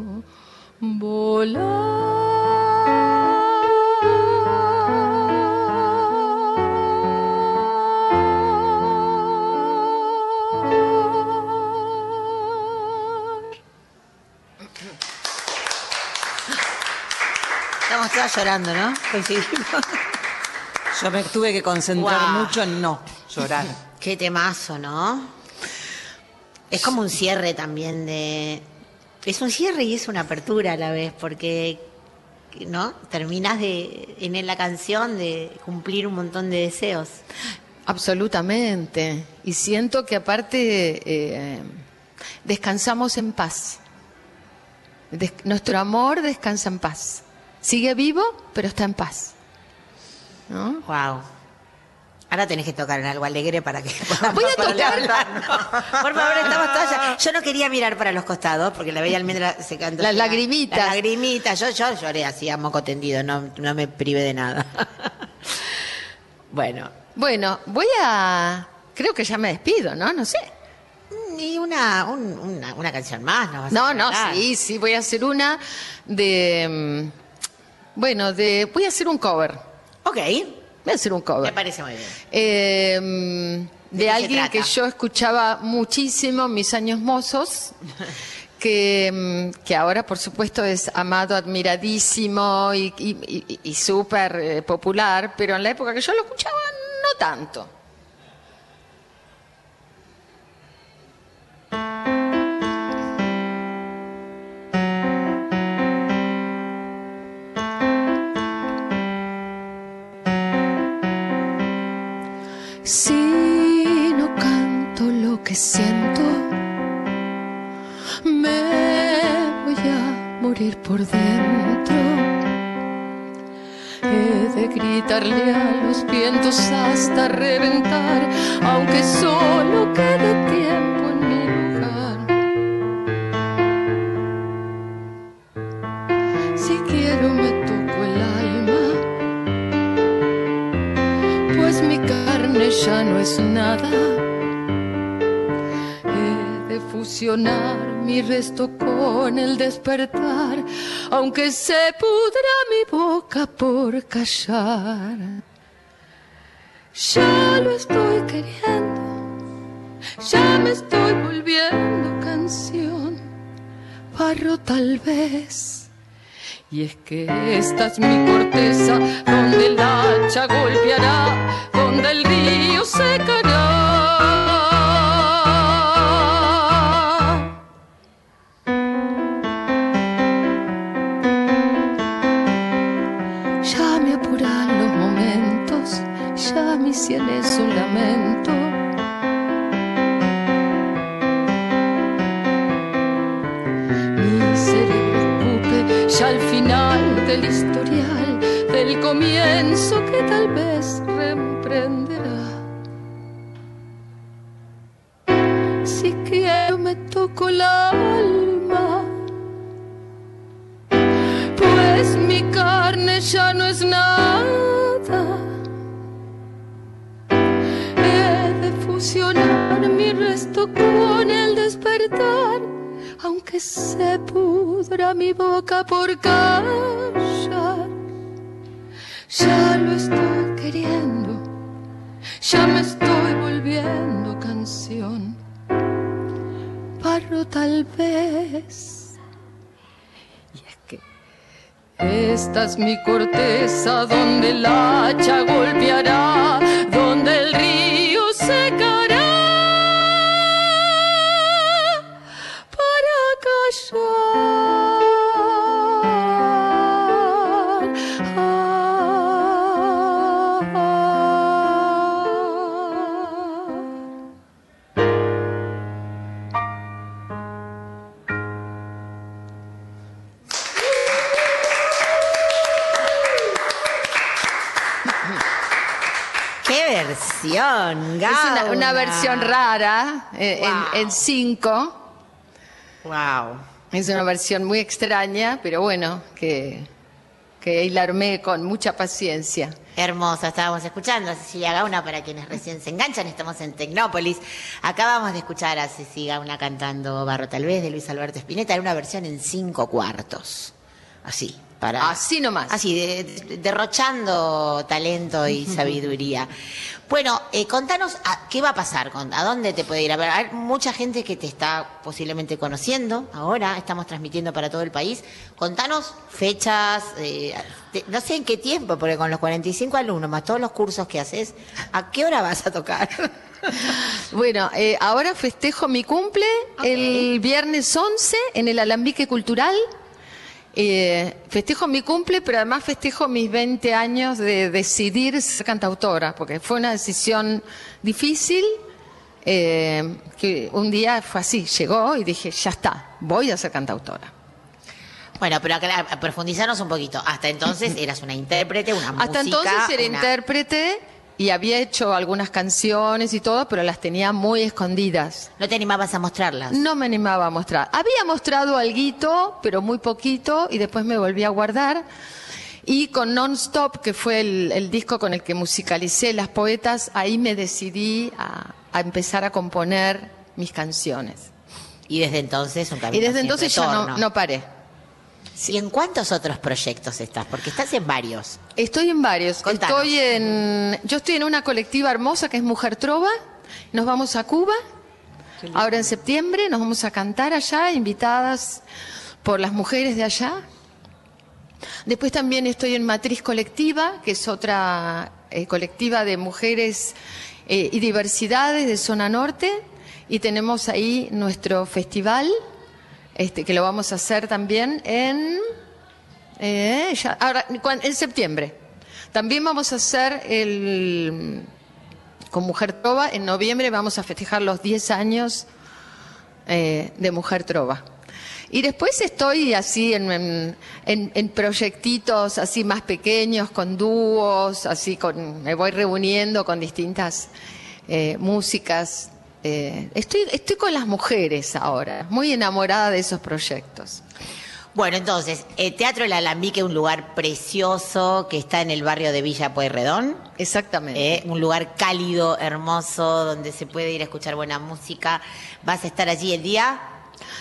volar. Todas llorando, ¿no? Coincidimos. Yo me tuve que concentrar mucho en no llorar. Qué temazo, ¿no? Es como un cierre también de... Es un cierre y es una apertura a la vez, porque, ¿no? Terminas de, en la canción de cumplir un montón de deseos. Absolutamente. Y siento que aparte eh, descansamos en paz. Des- nuestro amor descansa en paz. Sigue vivo, pero está en paz. ¿No? Wow. Ahora tenés que tocar en algo alegre para que Voy a tocar. Por favor, estamos todas ya- Yo no quería mirar para los costados porque la bella almendra se cantó. Las lagrimitas. Las lagrimitas. Yo, yo lloré así a moco tendido, no, no me privé de nada. bueno. Bueno, voy a... Creo que ya me despido, ¿no? No sé. Y una, un- una, una canción más, ¿no? vas a No, no, sí, sí, voy a hacer una de... Bueno, de... Voy a hacer un cover. Ok. Voy a hacer un cover. Me parece muy bien. Eh, de alguien que yo escuchaba muchísimo en mis años mozos, que, mm, que ahora por supuesto es amado, admiradísimo y, y- y- y súper eh, popular, pero en la época que yo lo escuchaba no tanto. Si no canto lo que siento, me voy a morir por dentro. He de gritarle a los vientos hasta reventar, aunque solo quede tiempo ya no es nada. He de fusionar mi resto con el despertar, aunque se pudra mi boca por callar. Ya lo estoy queriendo, ya me estoy volviendo canción barro tal vez. Y es que esta es mi corteza, donde el hacha golpeará, donde el río secará. Ya me apuran los momentos, ya mi cielo es un del historial, del comienzo que tal vez reemprenderá. Si quiero me toco la alma, pues mi carne ya no es nada. He de fusionar mi resto con el despertar, aunque se pudra mi boca por callar. Ya lo estoy queriendo, ya me estoy volviendo canción. Barro tal vez. Y es que esta es mi corteza donde el hacha golpeará, donde el río versión, Es una, versión rara, eh, en, cinco. Wow. Es una versión muy extraña, pero bueno, que, que ahí la armé con mucha paciencia. Hermosa, estábamos escuchando a Cecilia Gauna para quienes recién se enganchan, estamos en Tecnópolis. Acabamos de escuchar a Cecilia Gauna cantando Barro tal vez de Luis Alberto Spinetta, en una versión en cinco cuartos. Así, para. Así nomás. Así, de- de- derrochando talento y sabiduría. Bueno, eh, contanos a- qué va a pasar, con, a dónde te puede ir a ver. Hay mucha gente que te está posiblemente conociendo ahora, estamos transmitiendo para todo el país. Contanos fechas, eh, te- no sé en qué tiempo, porque con los 45 alumnos, más todos los cursos que haces, ¿a qué hora vas a tocar? Bueno, eh, ahora festejo mi cumple el viernes 11 en el Alambique Cultural. Eh, festejo mi cumple, pero además festejo mis 20 años de decidir ser cantautora, porque fue una decisión difícil, eh, que un día fue así, llegó y dije, ya está, voy a ser cantautora. Bueno, pero acá, profundizarnos un poquito. Hasta entonces eras una intérprete, una música. Hasta entonces era una- intérprete y había hecho algunas canciones y todo, pero las tenía muy escondidas. ¿No te animabas a mostrarlas? No me animaba a mostrar. Había mostrado alguito, pero muy poquito, y después me volví a guardar. Y con Non-Stop, que fue el, el disco con el que musicalicé Las Poetas, ahí me decidí a, a empezar a componer mis canciones. Y desde entonces un camino Y desde entonces ya no, retorno. no paré. ¿Y en cuántos otros proyectos estás? Porque estás en varios. Estoy en varios. Contanos. Estoy en, yo estoy en una colectiva hermosa que es Mujer Trova. Nos vamos a Cuba. Ahora en septiembre nos vamos a cantar allá, invitadas por las mujeres de allá. Después también estoy en Matriz Colectiva, que es otra eh, colectiva de mujeres eh, y diversidades de zona norte. Y tenemos ahí nuestro festival, este, que lo vamos a hacer también en eh, ya- ahora, en septiembre. También vamos a hacer el con Mujer Trova. En noviembre vamos a festejar los 10 años eh, de Mujer Trova. Y después estoy así en, en, en- en proyectitos así más pequeños, con dúos, así con, me voy reuniendo con distintas eh, músicas. Eh, estoy, estoy con las mujeres ahora, muy enamorada de esos proyectos. Bueno, entonces, el Teatro El Alambique, un lugar precioso que está en el barrio de Villa Pueyrredón. Exactamente. Eh, un lugar cálido, hermoso, donde se puede ir a escuchar buena música. ¿Vas a estar allí el día?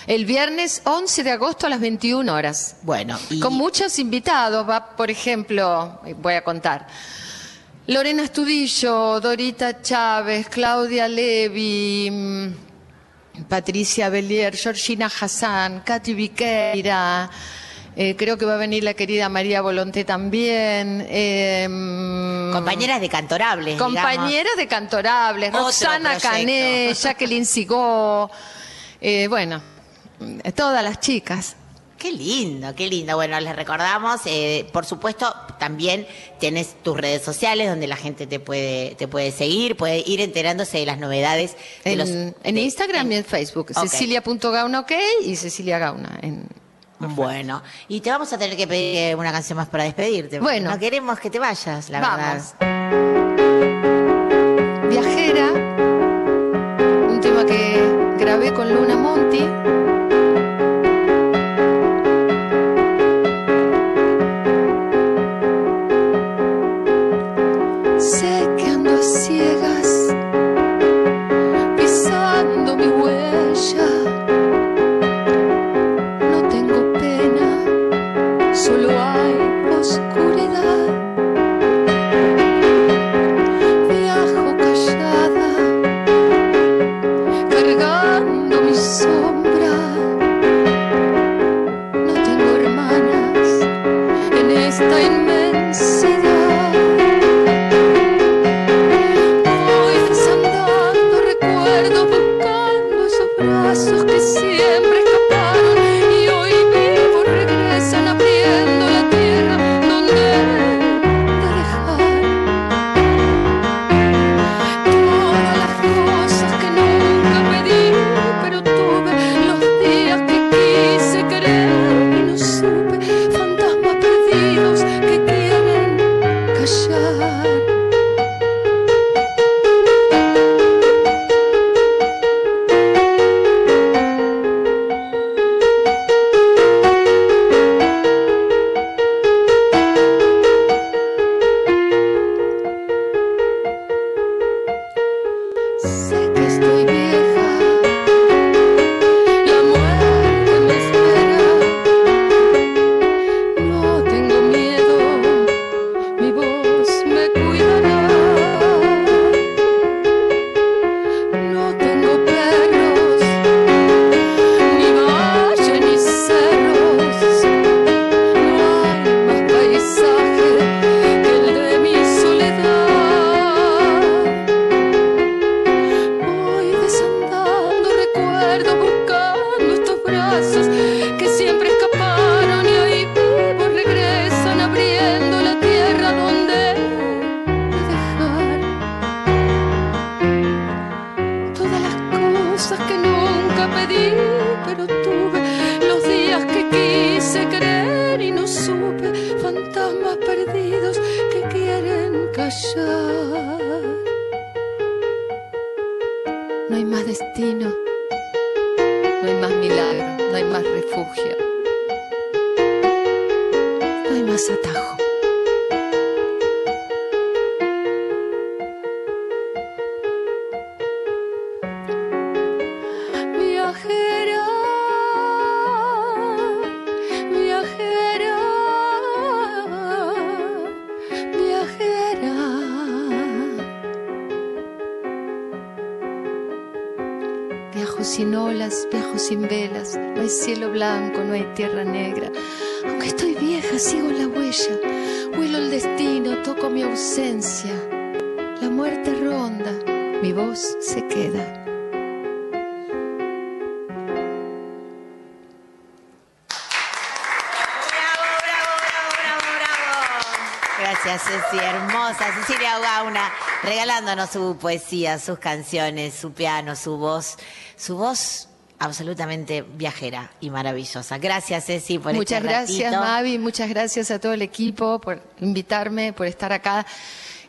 El viernes 11 de agosto a las 21 horas. Bueno, y Con muchos invitados, va, por ejemplo, voy a contar. Lorena Estudillo, Dorita Chávez, Claudia Levi, mm, Patricia Bellier, Georgina Hassan, Katy Viqueira. eh, creo que va a venir la querida María Volonté también. eh, Compañeras de Cantorables. Compañeras de Cantorables, Otro Roxana proyecto. Cané, Jacqueline Sigó, eh, bueno, todas las chicas. Qué lindo, qué lindo. Bueno, les recordamos, eh, por supuesto, también tienes tus redes sociales donde la gente te puede, te puede seguir, puede ir enterándose de las novedades. De En, los, en Instagram y en Facebook, Ok. Cecilia.gauna ok y Cecilia Gauna. En, Bueno, y te vamos a tener que pedir eh, una canción más para despedirte. Bueno. No queremos que te vayas, la Vamos. verdad. Viajera, un tema que grabé con Luna Monti. Poesía, sus canciones, su piano, su voz, su voz absolutamente viajera y maravillosa. Gracias, Ceci, por Muchas este gracias, ratito. Mavi. Muchas gracias a todo el equipo por invitarme, por estar acá.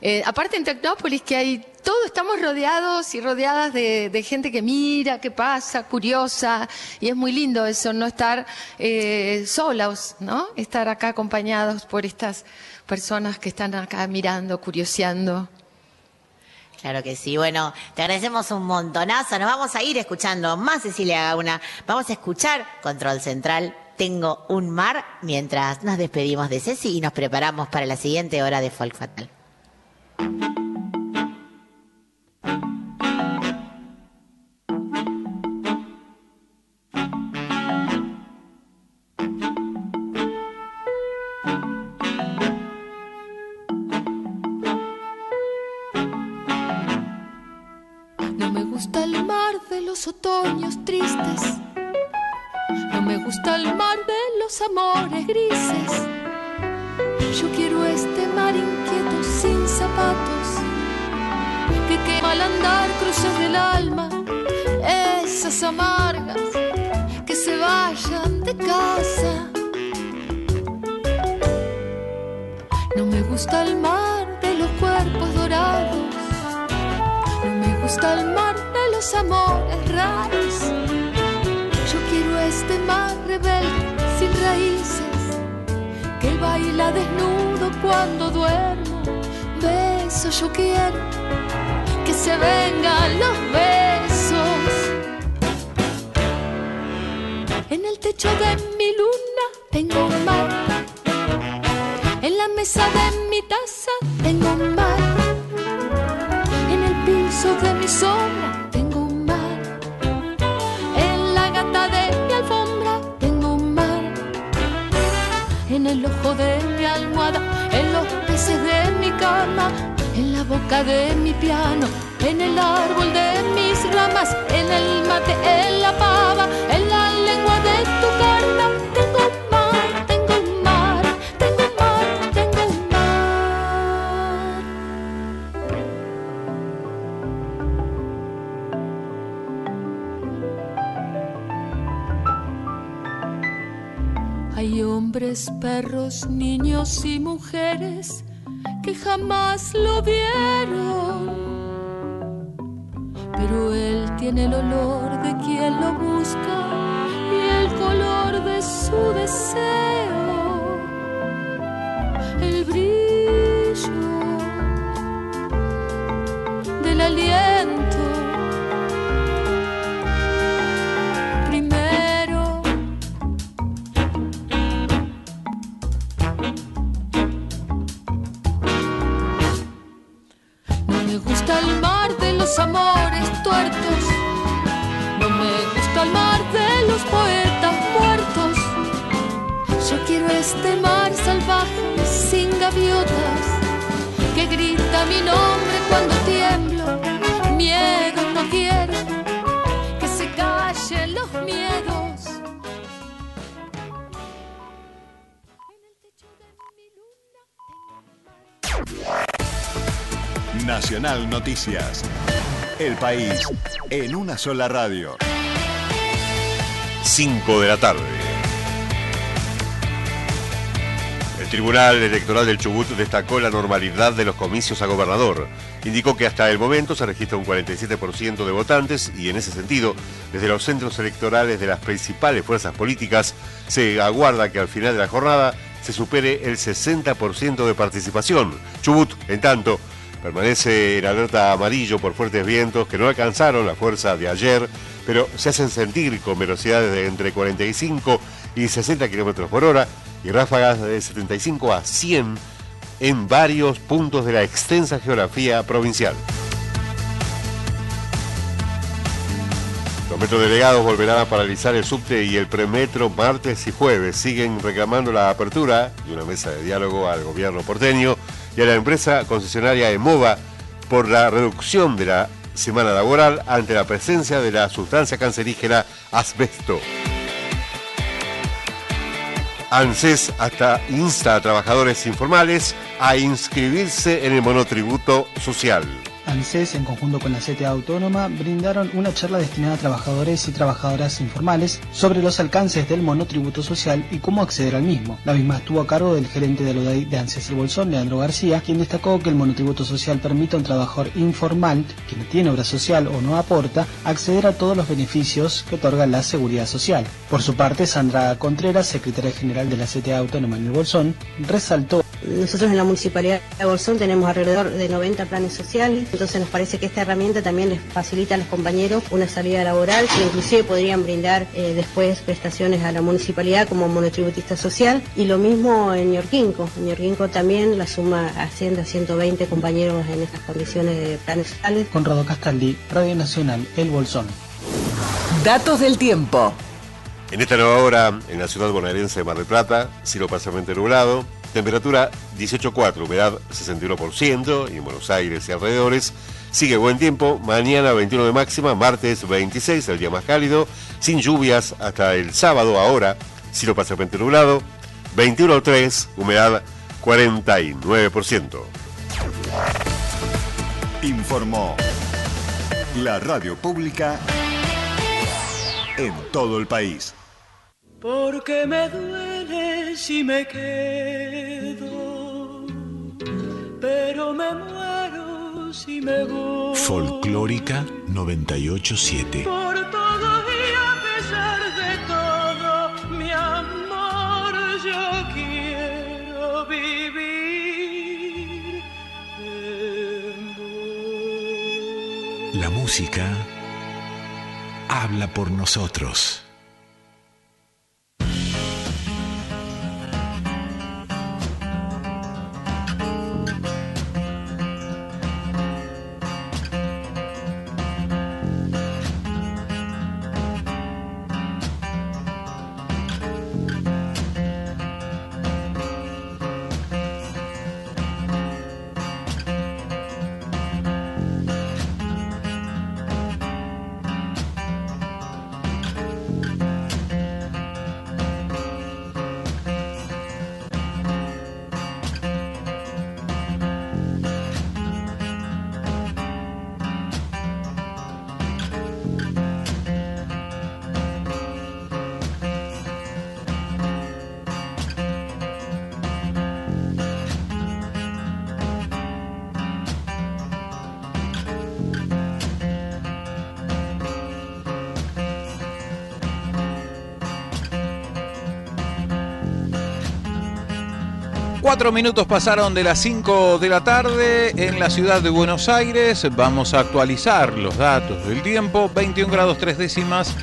Eh, aparte en Tecnópolis que hay todo, estamos rodeados y rodeadas de, de gente que mira, que pasa, curiosa, y es muy lindo eso, no estar eh, solos, ¿no? Estar acá acompañados por estas personas que están acá mirando, curioseando. Claro que sí. Bueno, te agradecemos un montonazo. Nos vamos a ir escuchando más Cecilia Gauna. Vamos a escuchar Control Central. Tengo un mar mientras nos despedimos de Ceci y nos preparamos para la siguiente hora de Folk Fatal. Al andar cruces del alma. Esas amargas que se vayan de casa. No me gusta el mar de los cuerpos dorados. No me gusta el mar de los amores raros. Yo quiero este mar rebelde sin raíces que baila desnudo cuando duermo. Beso yo quiero que se vengan los besos. En el techo de mi luna tengo un mar. En la mesa de mi taza tengo un mar. En el piso de mi sombra tengo un mar. En la gata de mi alfombra tengo un mar. En el ojo de mi almohada, en los peces de mi cama, en la boca de mi piano, en el árbol de mis ramas, en el mate, en la pava, en la lengua de tu carta. Tengo un mar, tengo un mar, tengo un mar, tengo un mar. Hay hombres, perros, niños y mujeres que jamás lo vieron. Pero él tiene el olor de quien lo busca y el color de su deseo. El brillo del aliento. Primero Nacional Noticias. El país en una sola radio. 5 de la tarde. El Tribunal Electoral del Chubut destacó la normalidad de los comicios a gobernador. Indicó que hasta el momento se registra un 47% de votantes y en ese sentido, desde los centros electorales de las principales fuerzas políticas, se aguarda que al final de la jornada se supere el 60% de participación. Chubut, en tanto, permanece en alerta amarillo por fuertes vientos que no alcanzaron la fuerza de ayer, pero se hacen sentir con velocidades de entre 45 y 60 kilómetros por hora y ráfagas de 75 a 100 en varios puntos de la extensa geografía provincial. Los metrodelegados volverán a paralizar el subte y el premetro martes y jueves. Siguen reclamando la apertura de una mesa de diálogo al gobierno porteño y a la empresa concesionaria EMOVA por la reducción de la semana laboral ante la presencia de la sustancia cancerígena asbesto. ANSES hasta insta a trabajadores informales a inscribirse en el monotributo social. ANSES, en conjunto con la CTA Autónoma, brindaron una charla destinada a trabajadores y trabajadoras informales sobre los alcances del monotributo social y cómo acceder al mismo. La misma estuvo a cargo del gerente de la de ANSES El Bolsón, Leandro García, quien destacó que el monotributo social permite a un trabajador informal, que no tiene obra social o no aporta, acceder a todos los beneficios que otorga la seguridad social. Por su parte, Sandra Contreras, secretaria general de la CTA Autónoma en El Bolsón, resaltó Nosotros en la Municipalidad de Bolsón tenemos alrededor de 90 planes sociales, entonces nos parece que esta herramienta también les facilita a los compañeros una salida laboral, que inclusive podrían brindar eh, después prestaciones a la municipalidad como monotributista social, y lo mismo en Ñorquinco. En Ñorquinco también la suma asciende a 120 compañeros en estas condiciones de planes sociales. Conrado Castaldi, Radio Nacional El Bolsón. Datos del tiempo. En esta nueva hora, en la ciudad bonaerense de Mar del Plata, cielo parcialmente nublado, temperatura 18.4, humedad 61% y en Buenos Aires y alrededores Sigue buen tiempo, mañana 21 de máxima, martes 26, el día más cálido, sin lluvias hasta el sábado ahora, cielo parcialmente nublado, 21.3, humedad 49%. Informó la radio pública en todo el país. Porque me duele si me quedo, pero me muero si me voy. Folclórica 987. Por todo y a pesar de todo, mi amor, yo quiero vivir. La música habla por nosotros. Cuatro minutos pasaron de las 5 de la tarde en la ciudad de Buenos Aires. Vamos a actualizar los datos del tiempo. 21 grados 3 décimas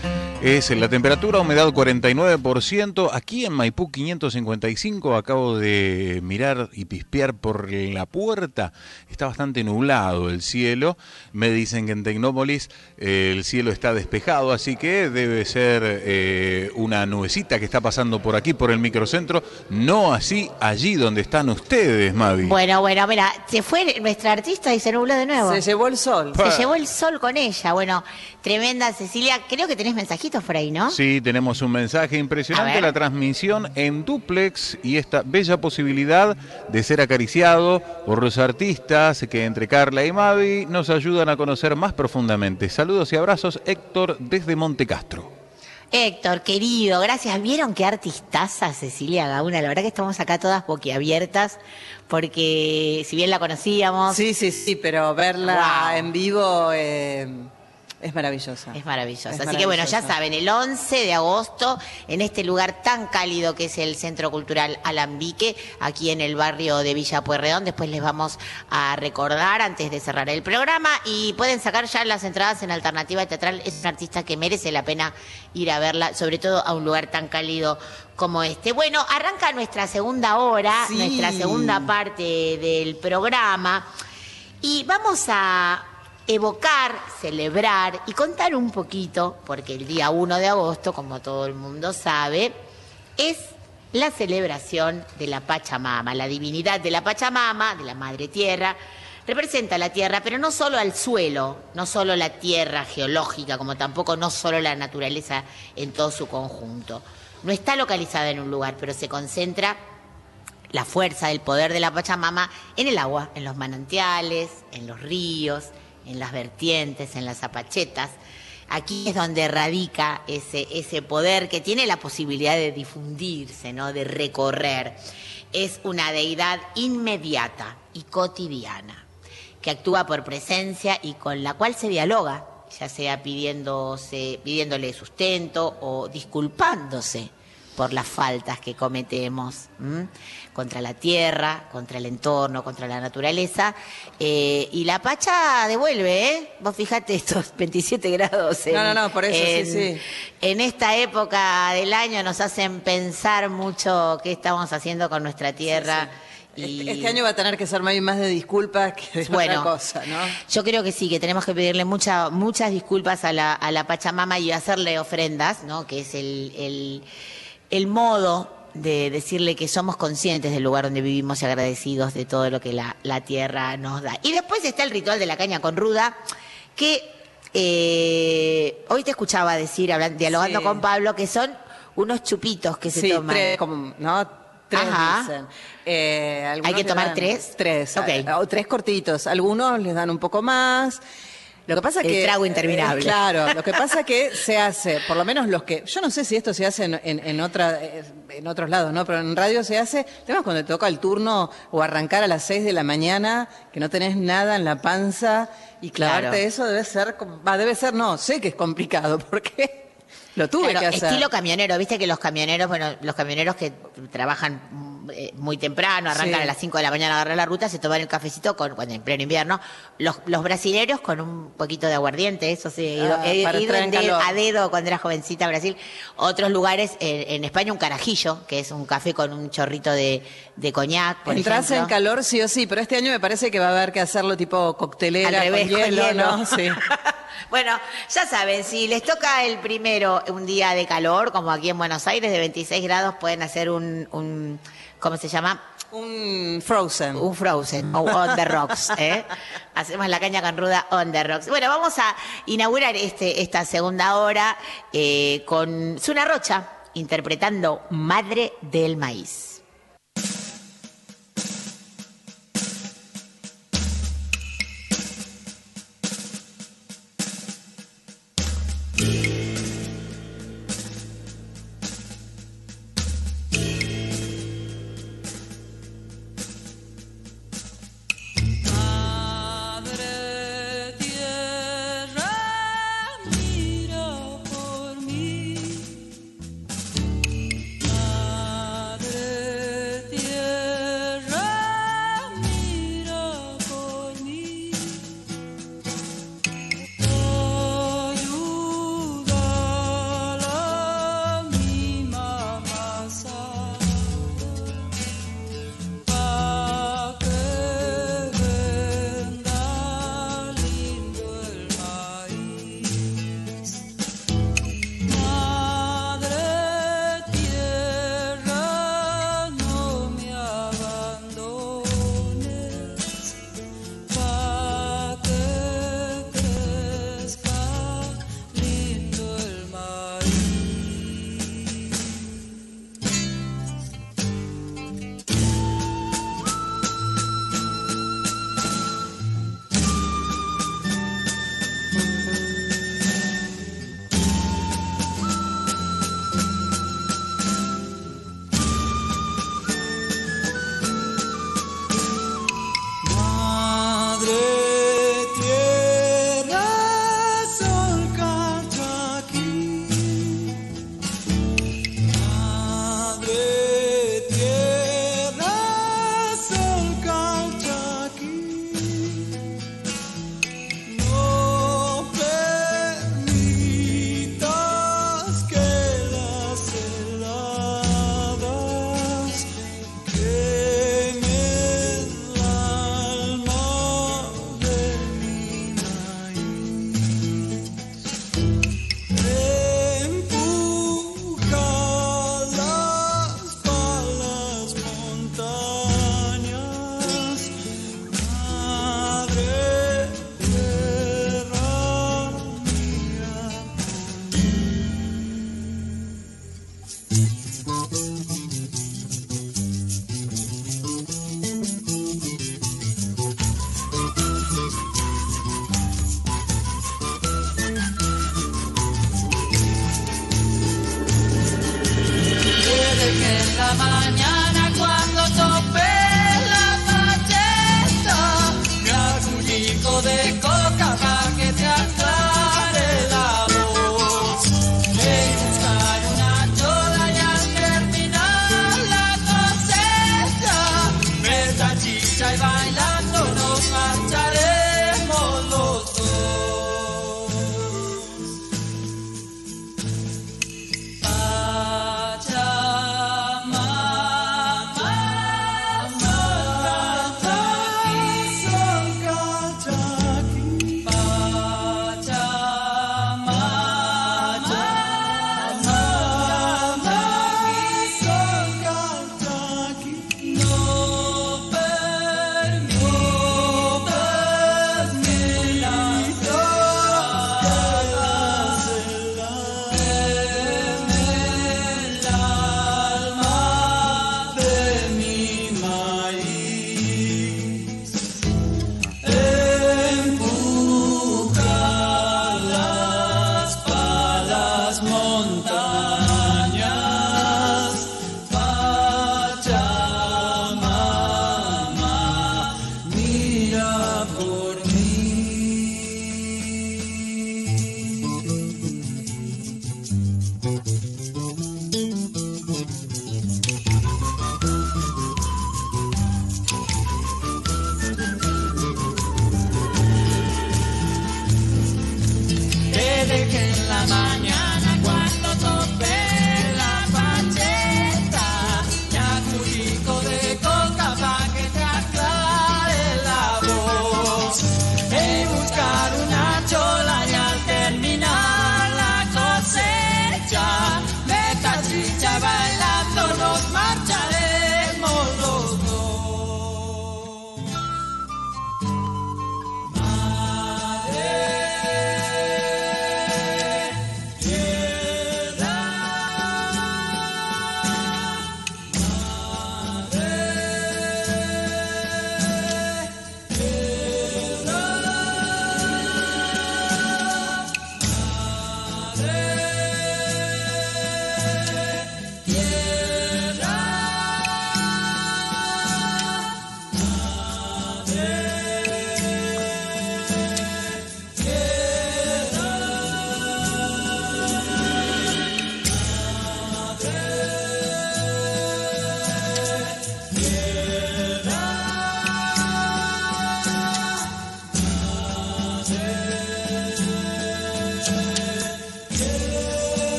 es la temperatura, humedad 49%. Aquí en Maipú 555 acabo de mirar y pispear por la puerta. Está bastante nublado el cielo. Me dicen que en Tecnópolis eh, el cielo está despejado, así que debe ser eh, una nubecita que está pasando por aquí, por el microcentro. No así allí donde están ustedes, Mavi. Bueno, bueno, mira, se fue nuestra artista y se nubló de nuevo. Se llevó el sol. Se llevó el sol con ella. Bueno, tremenda Cecilia. Creo que tenés mensajitos ahí, ¿no? Sí, tenemos un mensaje impresionante, la transmisión en duplex y esta bella posibilidad de ser acariciado por los artistas que entre Carla y Mavi nos ayudan a conocer más profundamente. Saludos y abrazos, Héctor desde Monte Castro. Héctor, querido, gracias. ¿Vieron qué artistaza Cecilia Gauna? La verdad que estamos acá todas boquiabiertas porque si bien la conocíamos... Sí, sí, sí, pero verla Wow. en vivo eh, es maravillosa. Es maravillosa. Es Así que bueno, ya saben, el 11 de agosto, en este lugar tan cálido que es el Centro Cultural Alambique, aquí en el barrio de Villa Pueyrredón, después les vamos a recordar antes de cerrar el programa y pueden sacar ya las entradas en Alternativa Teatral. Es una artista que merece la pena ir a verla, sobre todo a un lugar tan cálido como este. Bueno, arranca nuestra segunda hora, Sí. nuestra segunda parte del programa. Y vamos a evocar, celebrar y contar un poquito, porque el día 1 de agosto, como todo el mundo sabe, es la celebración de la Pachamama, la divinidad de la Pachamama, de la Madre Tierra. Representa la tierra, pero no solo al suelo, no solo la tierra geológica, como tampoco no solo la naturaleza en todo su conjunto. No está localizada en un lugar, pero se concentra la fuerza del poder de la Pachamama en el agua, en los manantiales, en los ríos, en las vertientes, en las zapachetas. Aquí es donde radica ese, ese poder que tiene la posibilidad de difundirse, ¿no? de recorrer. Es una deidad inmediata y cotidiana, que actúa por presencia y con la cual se dialoga, ya sea pidiéndose, pidiéndole sustento o disculpándose por las faltas que cometemos ¿m? contra la tierra, contra el entorno, contra la naturaleza. Eh, y la Pacha devuelve, ¿eh? Vos fijate estos 27 grados. en- No, no, no, por eso, sí, en- sí. En esta época del año nos hacen pensar mucho qué estamos haciendo con nuestra tierra. Y... Este año va a tener que ser más más de disculpas que de Bueno. otra cosa, ¿no? Yo creo que sí, que tenemos que pedirle mucha, muchas disculpas a la, a la Pachamama y hacerle ofrendas, ¿no? Que es el, el, el modo de decirle que somos conscientes del lugar donde vivimos y agradecidos de todo lo que la, la tierra nos da. Y después está el ritual de la caña con ruda, que eh, hoy te escuchaba decir, hablan- dialogando Sí. con Pablo, que son unos chupitos que se Sí, toman. tres, como, ¿no? Tres Ajá. dicen. Eh, ¿Hay que tomar dan tres? Tres. Ok. eh, O tres cortitos. Algunos les dan un poco más. Lo que pasa El que... trago interminable. eh, claro, lo que pasa que se hace, por lo menos los que... Yo no sé si esto se hace en, en, en otra, eh, en otros lados, ¿no? Pero en radio se hace... El tema es cuando te toca el turno o arrancar a las 6 de la mañana, que no tenés nada en la panza y clavarte Claro. eso debe ser... Va, debe ser, no, sé que es complicado porque lo tuve Claro, que hacer. estilo camionero, viste que los camioneros, bueno, los camioneros que trabajan eh, muy temprano, arrancan Sí. a las 5 de la mañana a agarrar la ruta, se toman el cafecito con, cuando en pleno invierno. Los, los brasileros con un poquito de aguardiente, eso sí, he ido, Ah, he para ido en en dedo- a dedo cuando era jovencita a Brasil. Otros lugares, eh, en España un carajillo, que es un café con un chorrito de, de coñac, por Entras en calor sí o sí, pero este año me parece que va a haber que hacerlo tipo coctelera Al revés, con con hielo, hielo. ¿no? Sí. Bueno, ya saben, si les toca el primero un día de calor, como aquí en Buenos Aires, de 26 grados, pueden hacer un, un ¿cómo se llama? Un frozen. Un frozen, o on the rocks, ¿eh? Hacemos la caña con ruda on the rocks. Bueno, vamos a inaugurar este, esta segunda hora eh, con Zuna Rocha, interpretando Madre del Maíz.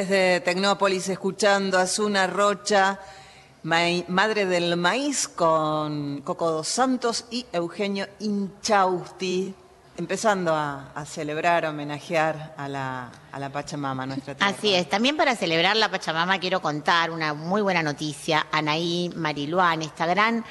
Desde Tecnópolis escuchando a Zuna Rocha, ma- Madre del Maíz, con Coco dos Santos y Eugenio Inchausti, empezando a, celebrar, homenajear a la, a la Pachamama, nuestra tierra. Así es, también para celebrar la Pachamama quiero contar una muy buena noticia. Anaí Mariluán, esta gran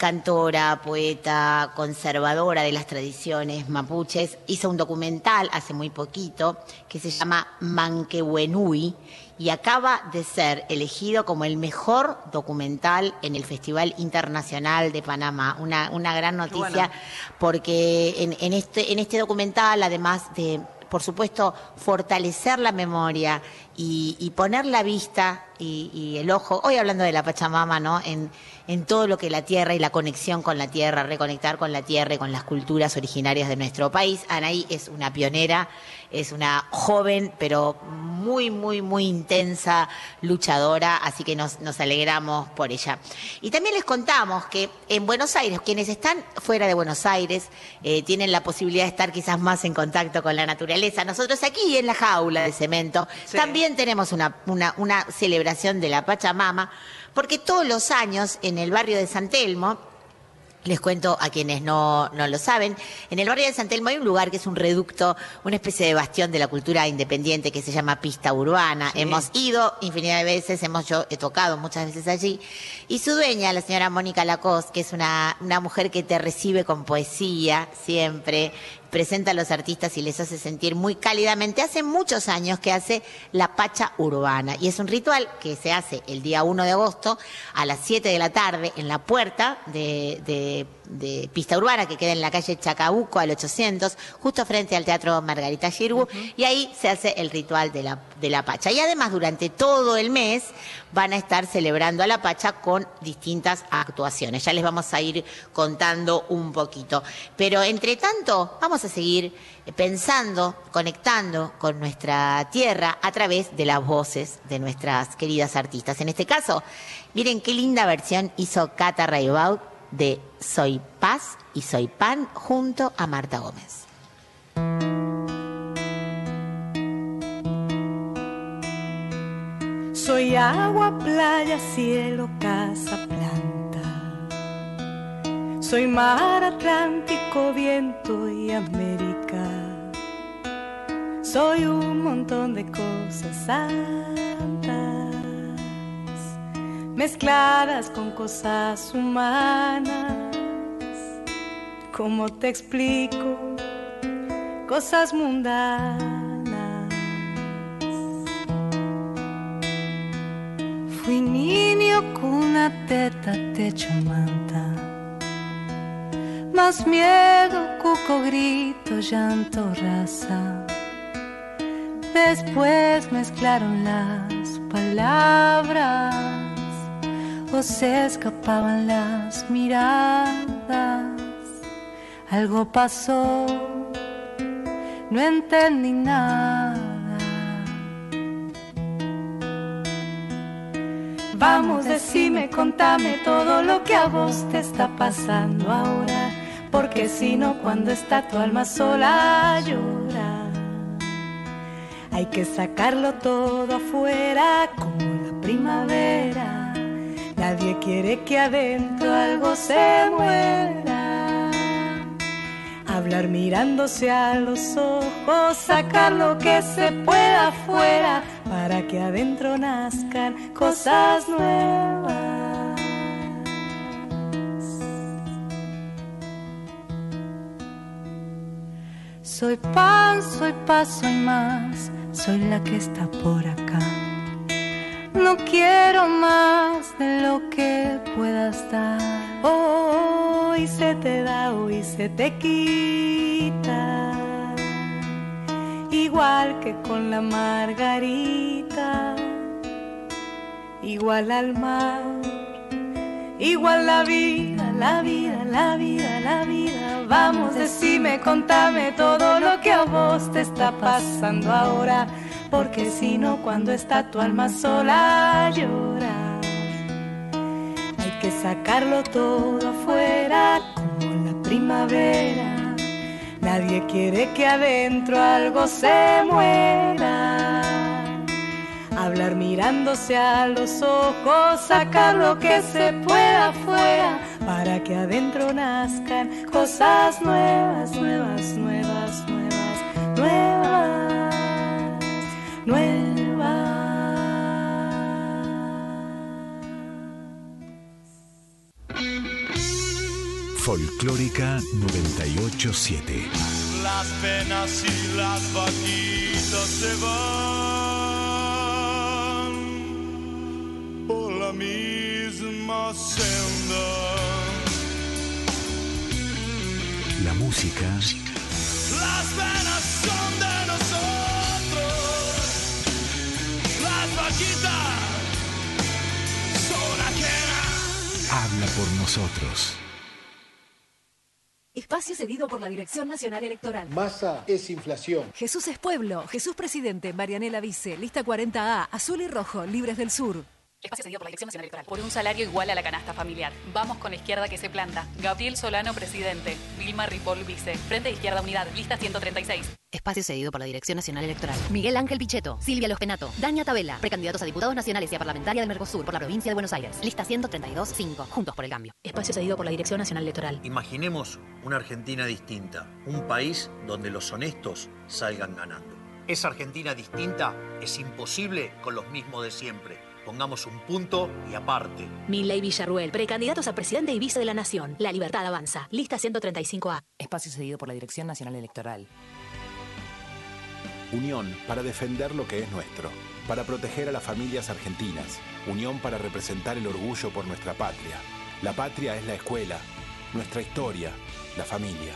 cantora, poeta, conservadora de las tradiciones mapuches, hizo un documental hace muy poquito que se llama Manquehuenui y acaba de ser elegido como el mejor documental en el Festival Internacional de Panamá. Una, una gran noticia bueno. porque en, en este, en este documental, además de, por supuesto, fortalecer la memoria y, y poner la vista y, y el ojo, hoy hablando de la Pachamama, ¿no? En, en todo lo que la tierra y la conexión con la tierra, reconectar con la tierra y con las culturas originarias de nuestro país. Anaí es una pionera, es una joven, pero muy, muy, muy intensa luchadora, así que nos, nos alegramos por ella. Y también les contamos que en Buenos Aires, quienes están fuera de Buenos Aires, eh, tienen la posibilidad de estar quizás más en contacto con la naturaleza. Nosotros aquí en la jaula de cemento también tenemos una, una, una celebración de la Pachamama, porque todos los años en el barrio de San Telmo, les cuento a quienes no, no lo saben. En el barrio de San Telmo hay un lugar que es un reducto, una especie de bastión de la cultura independiente que se llama Pista Urbana. Hemos ido infinidad de veces, hemos yo he tocado muchas veces allí. Y su dueña, la señora Mónica Lacoste, que es una, una mujer que te recibe con poesía siempre, presenta a los artistas y les hace sentir muy cálidamente. Hace muchos años que hace la Pacha Urbana y es un ritual que se hace el día 1 de agosto a las 7 de la tarde en la puerta de, de- de Pista Urbana que queda en la calle Chacabuco al 800, justo frente al Teatro Margarita Girgu y ahí se hace el ritual de la, de la Pacha. Y además durante todo el mes van a estar celebrando a la Pacha con distintas actuaciones. Ya les vamos a ir contando un poquito. Pero entre tanto, vamos a seguir pensando, conectando con nuestra tierra a través de las voces de nuestras queridas artistas. En este caso, miren qué linda versión hizo Cata Raibaud de Soy Paz y Soy Pan junto a Marta Gómez. Soy agua, playa, cielo, casa, planta. Soy mar, Atlántico, viento y América. Soy un montón de cosas santas, mezcladas con cosas humanas. ¿Cómo te explico? Cosas mundanas. Fui niño con una teta, techo, manta. Más miedo, cuco, grito, llanto, raza. Después mezclaron las palabras o se escapaban las miradas. Algo pasó, no entendí nada. Vamos, decime, contame todo lo que a vos te está pasando ahora. Porque si no, cuando está tu alma sola llora. Hay que sacarlo todo afuera como la primavera. Nadie quiere que adentro algo se muera. Hablar mirándose a los ojos, sacar lo que se pueda afuera para que adentro nazcan cosas nuevas. Soy pan, soy paso y más, soy la que está por acá. No quiero más de lo que puedas dar. Hoy se te da, hoy se te quita. Igual que con la margarita, igual al mar, igual la vida, la vida, la vida, la vida. Vamos, decime, contame todo lo que a vos te está pasando ahora. Porque si no, cuando está tu alma sola llora. Hay que sacarlo todo afuera como la primavera. Nadie quiere que adentro algo se muera. Hablar mirándose a los ojos, sacar lo que se pueda afuera, para que adentro nazcan cosas nuevas, nuevas, nuevas, nuevas, nuevas. Folclórica 987. Las penas y las vaquitas se van por la misma senda. La música Las penas son habla por nosotros. Espacio cedido por la Dirección Nacional Electoral. Masa es inflación. Jesús es pueblo, Jesús presidente, Marianela Vice, lista 40A, azul y rojo, libres del sur. Espacio cedido por la Dirección Nacional Electoral. Por un salario igual a la canasta familiar. Vamos con la izquierda que se planta. Gabriel Solano, presidente. Vilma Ripoll, vice. Frente de Izquierda Unidad, lista 136. Espacio cedido por la Dirección Nacional Electoral. Miguel Ángel Pichetto, Silvia Lospenato, Daña Tabela, precandidatos a diputados nacionales y a parlamentaria del Mercosur por la provincia de Buenos Aires. Lista 132-5, Juntos por el Cambio. Espacio cedido por la Dirección Nacional Electoral. Imaginemos una Argentina distinta, un país donde los honestos salgan ganando. Esa Argentina distinta es imposible con los mismos de siempre. Pongamos un punto y aparte. Milley Villarruel, precandidatos a presidente y vice de la Nación. La libertad avanza. Lista 135A. Espacio cedido por la Dirección Nacional Electoral. Unión para defender lo que es nuestro, para proteger a las familias argentinas, unión para representar el orgullo por nuestra patria. La patria es la escuela, nuestra historia, la familia,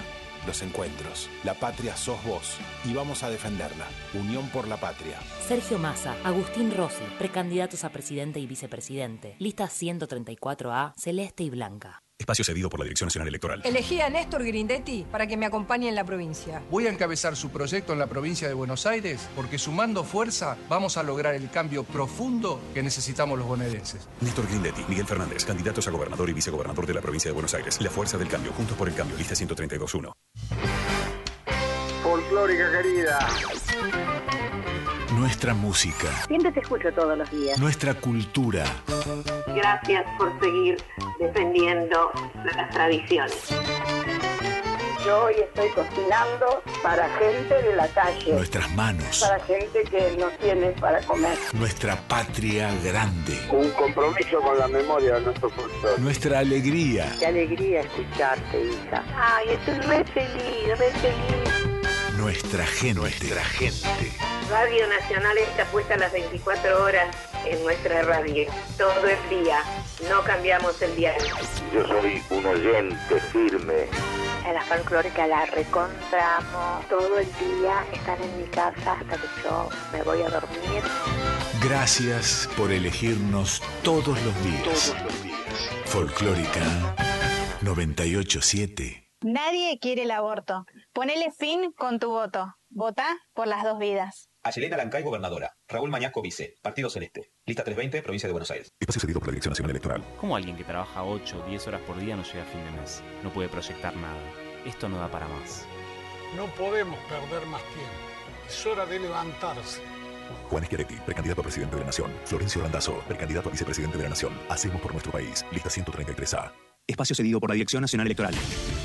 los encuentros. La patria sos vos y vamos a defenderla. Unión por la patria. Sergio Massa, Agustín Rossi, precandidatos a presidente y vicepresidente. Lista 134A, celeste y blanca. Espacio cedido por la Dirección Nacional Electoral. Elegí a Néstor Grindetti para que me acompañe en la provincia. Voy a encabezar su proyecto en la provincia de Buenos Aires porque sumando fuerza vamos a lograr el cambio profundo que necesitamos los bonaerenses. Néstor Grindetti, Miguel Fernández, candidatos a gobernador y vicegobernador de la provincia de Buenos Aires. La fuerza del cambio, juntos por el cambio, lista 132.1. Folclórica querida. Nuestra música, Siempre te escucho todos los días. nuestra cultura, Gracias por seguir defendiendo las tradiciones. Yo hoy estoy cocinando para gente de la calle. nuestras manos, Para gente que no tiene para comer. nuestra patria grande, Un compromiso con la memoria de nuestro folclore. nuestra alegría, Qué alegría escucharte, hija. Ay, estoy re feliz, re feliz. Nuestra gente, nuestra gente. Radio Nacional está puesta las 24 horas en nuestra radio. Todo el día. No cambiamos el diario. Yo soy un oyente firme En la folclórica la recontramos. Todo el día están en mi casa hasta que yo me voy a dormir. Gracias por elegirnos todos los días. Todos los días. Folclórica 987. Nadie quiere el aborto. Ponele fin con tu voto. Vota por las dos vidas. Ayelena Lancay, gobernadora. Raúl Mañasco, vice. Partido Celeste. Lista 320, provincia de Buenos Aires. Espacio cedido por la Dirección Nacional Electoral. ¿Cómo alguien que trabaja 8 o 10 horas por día no llega a fin de mes? No puede proyectar nada. Esto no da para más. No podemos perder más tiempo. Es hora de levantarse. Juan Schiaretti, precandidato a presidente de la Nación. Florencio Landazzo, precandidato a vicepresidente de la Nación. Hacemos por nuestro país. Lista 133A. Espacio cedido por la Dirección Nacional Electoral.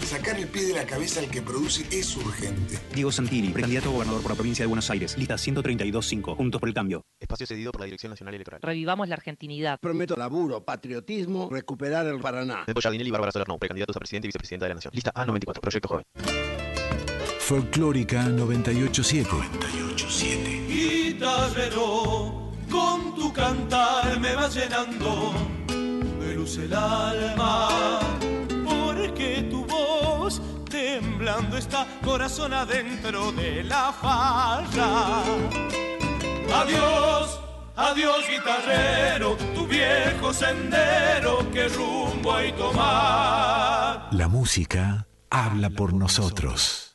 Sacar el pie de la cabeza al que produce es urgente. Diego Santilli, precandidato a gobernador por la provincia de Buenos Aires. Lista 132.5. Juntos por el cambio. Espacio cedido por la Dirección Nacional Electoral. Revivamos la argentinidad. Prometo laburo, patriotismo, recuperar el Paraná. Neto Jardinelli y Bárbara Solerno, precandidatos a presidente y vicepresidenta de la Nación. Lista A94. Proyecto Joven. Folclórica 987. 987. Guitarrero, con tu cantar me vas llenando el alma, porque tu voz temblando está corazón adentro de la falla. Adiós, adiós guitarrero, tu viejo sendero, que rumbo hay tomar. La música habla por nosotros.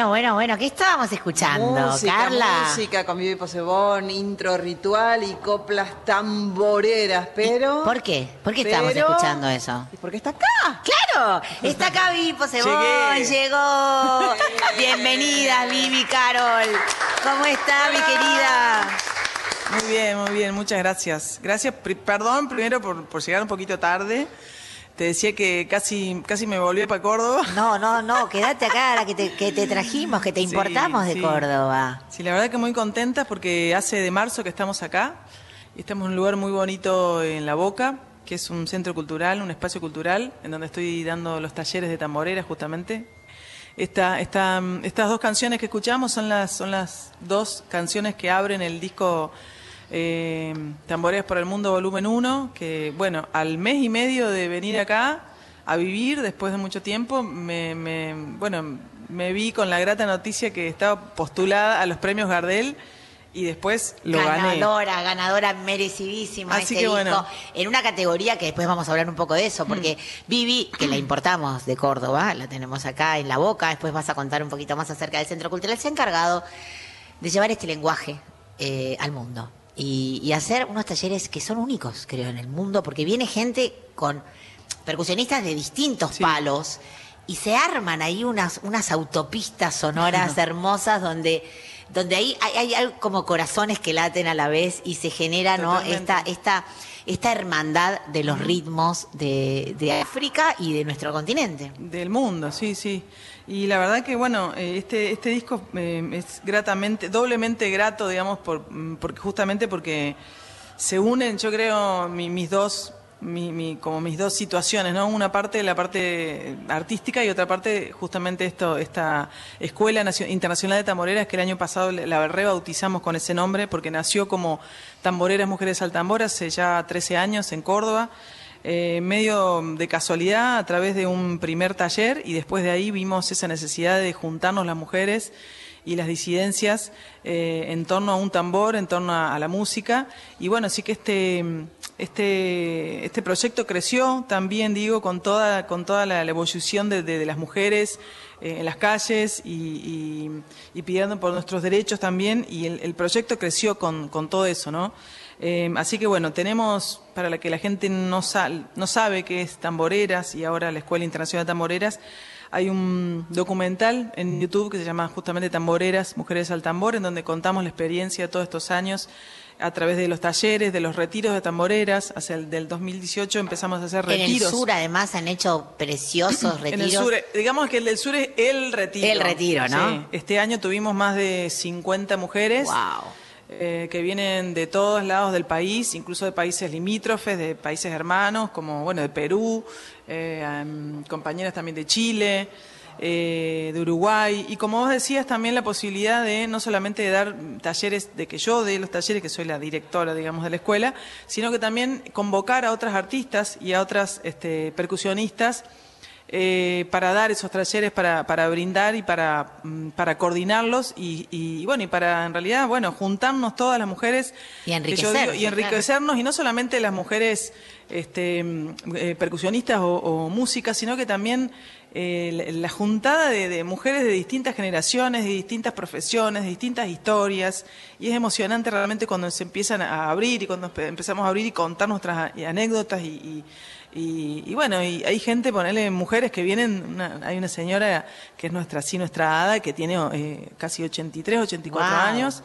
Bueno, bueno, bueno, ¿qué estábamos escuchando, música, Carla? Música con Vivi Posebón, intro ritual y coplas tamboreras, pero... ¿Por qué? ¿Por qué estamos pero- escuchando eso? ¿Y por qué está acá? ¡Claro! Está acá Vivi Posebón, Llegué. llegó. Bienvenida, Vivi Carol. ¿Cómo está, mi querida? Muy bien, muy bien, muchas gracias. Gracias, perdón primero por, por llegar un poquito tarde. Te decía que casi, casi me volví para Córdoba. No, no, no, quédate acá, la que te, que te trajimos, que te Sí, importamos de. Córdoba. Sí, la verdad que muy contenta porque hace de marzo que estamos acá y estamos en un lugar muy bonito en La Boca, que es un centro cultural, un espacio cultural, en donde estoy dando los talleres de tamborera justamente. Esta, esta, estas dos canciones que escuchamos son las, son las dos canciones que abren el disco eh, Tamboreras por el Mundo Volumen 1, que bueno, al mes y medio de venir acá a vivir, después de mucho tiempo, me, me- bueno, me vi con la grata noticia que estaba postulada a los premios Gardel y después lo gané. ganadora, ganadora merecidísima Así este que disco. bueno. En una categoría que después vamos a hablar un poco de eso, porque Vivi, que la importamos de Córdoba, la tenemos acá en la boca, después vas a contar un poquito más acerca del Centro Cultural, se ha encargado de llevar este lenguaje eh, al mundo y, y hacer unos talleres que son únicos, creo, en el mundo, porque viene gente con percusionistas de distintos palos y se arman ahí unas, unas autopistas sonoras hermosas donde, donde ahí hay, hay- hay como corazones que laten a la vez y se genera ¿no? Esta, esta, esta hermandad de los ritmos de, de África y de nuestro continente. Del mundo, sí, sí. Y la verdad que, bueno, eh, este, este disco eh, es gratamente, doblemente grato, digamos, por, mm, justamente porque se unen, yo creo, mi- mis dos, mi, mi- como mis dos situaciones, ¿no? Una parte la parte artística y otra parte justamente esto, esta Escuela Nacio- Internacional de Tamboreras que el año pasado la rebautizamos con ese nombre porque nació como Tamboreras Mujeres al Tambor hace ya 13 años en Córdoba eh, medio de casualidad a través de un primer taller y después de ahí vimos esa necesidad de juntarnos las mujeres y las disidencias eh, en torno a un tambor, en torno a, la música. Y bueno, sí que este, este, este proyecto creció también, digo, con toda, con toda la, evolución de, las mujeres eh, en las calles y pidiendo por nuestros derechos también. Y el, el proyecto creció con, con todo eso, ¿no? Eh, así que bueno, tenemos, para la que la gente no, sal- no sabe qué es Tamboreras y ahora la Escuela Internacional de Tamboreras, hay un documental en YouTube que se llama justamente Tamboreras, Mujeres al Tambor, en donde contamos la experiencia de todos estos años a través de los talleres, de los retiros de tamboreras. Hacia el del 2018 empezamos a hacer En el retiros. sur, además, han hecho preciosos retiros. En el sur, eh, digamos que el del sur es el retiro. El retiro, ¿no? Sí. Este año tuvimos más de 50 mujeres. Eh, que vienen de todos lados del país, incluso de países limítrofes, de países hermanos, como bueno de Perú, eh, compañeras también de Chile, eh, de Uruguay, y como vos decías, también la posibilidad de no solamente de dar talleres, de que yo dé los talleres, que soy la directora, digamos, de la escuela, sino que también convocar a otras artistas y a otras este, percusionistas eh, para dar esos talleres, para, para brindar y para, mm, para coordinarlos y, y, bueno, y para en realidad, bueno, juntarnos todas las mujeres Y digo, y enriquecernos y no solamente las mujeres este, mm, eh, percusionistas o, o músicas, sino que también eh, la, la juntada de, de mujeres de distintas generaciones, de distintas profesiones, de distintas historias, y es emocionante realmente cuando se empiezan a abrir y cuando empe- empezamos a abrir y contar nuestras anécdotas y, y- y- y bueno, y hay gente, ponele mujeres que vienen, una- hay una señora que es nuestra, sí, nuestra hada, que tiene eh, casi 83, 84 Wow. años,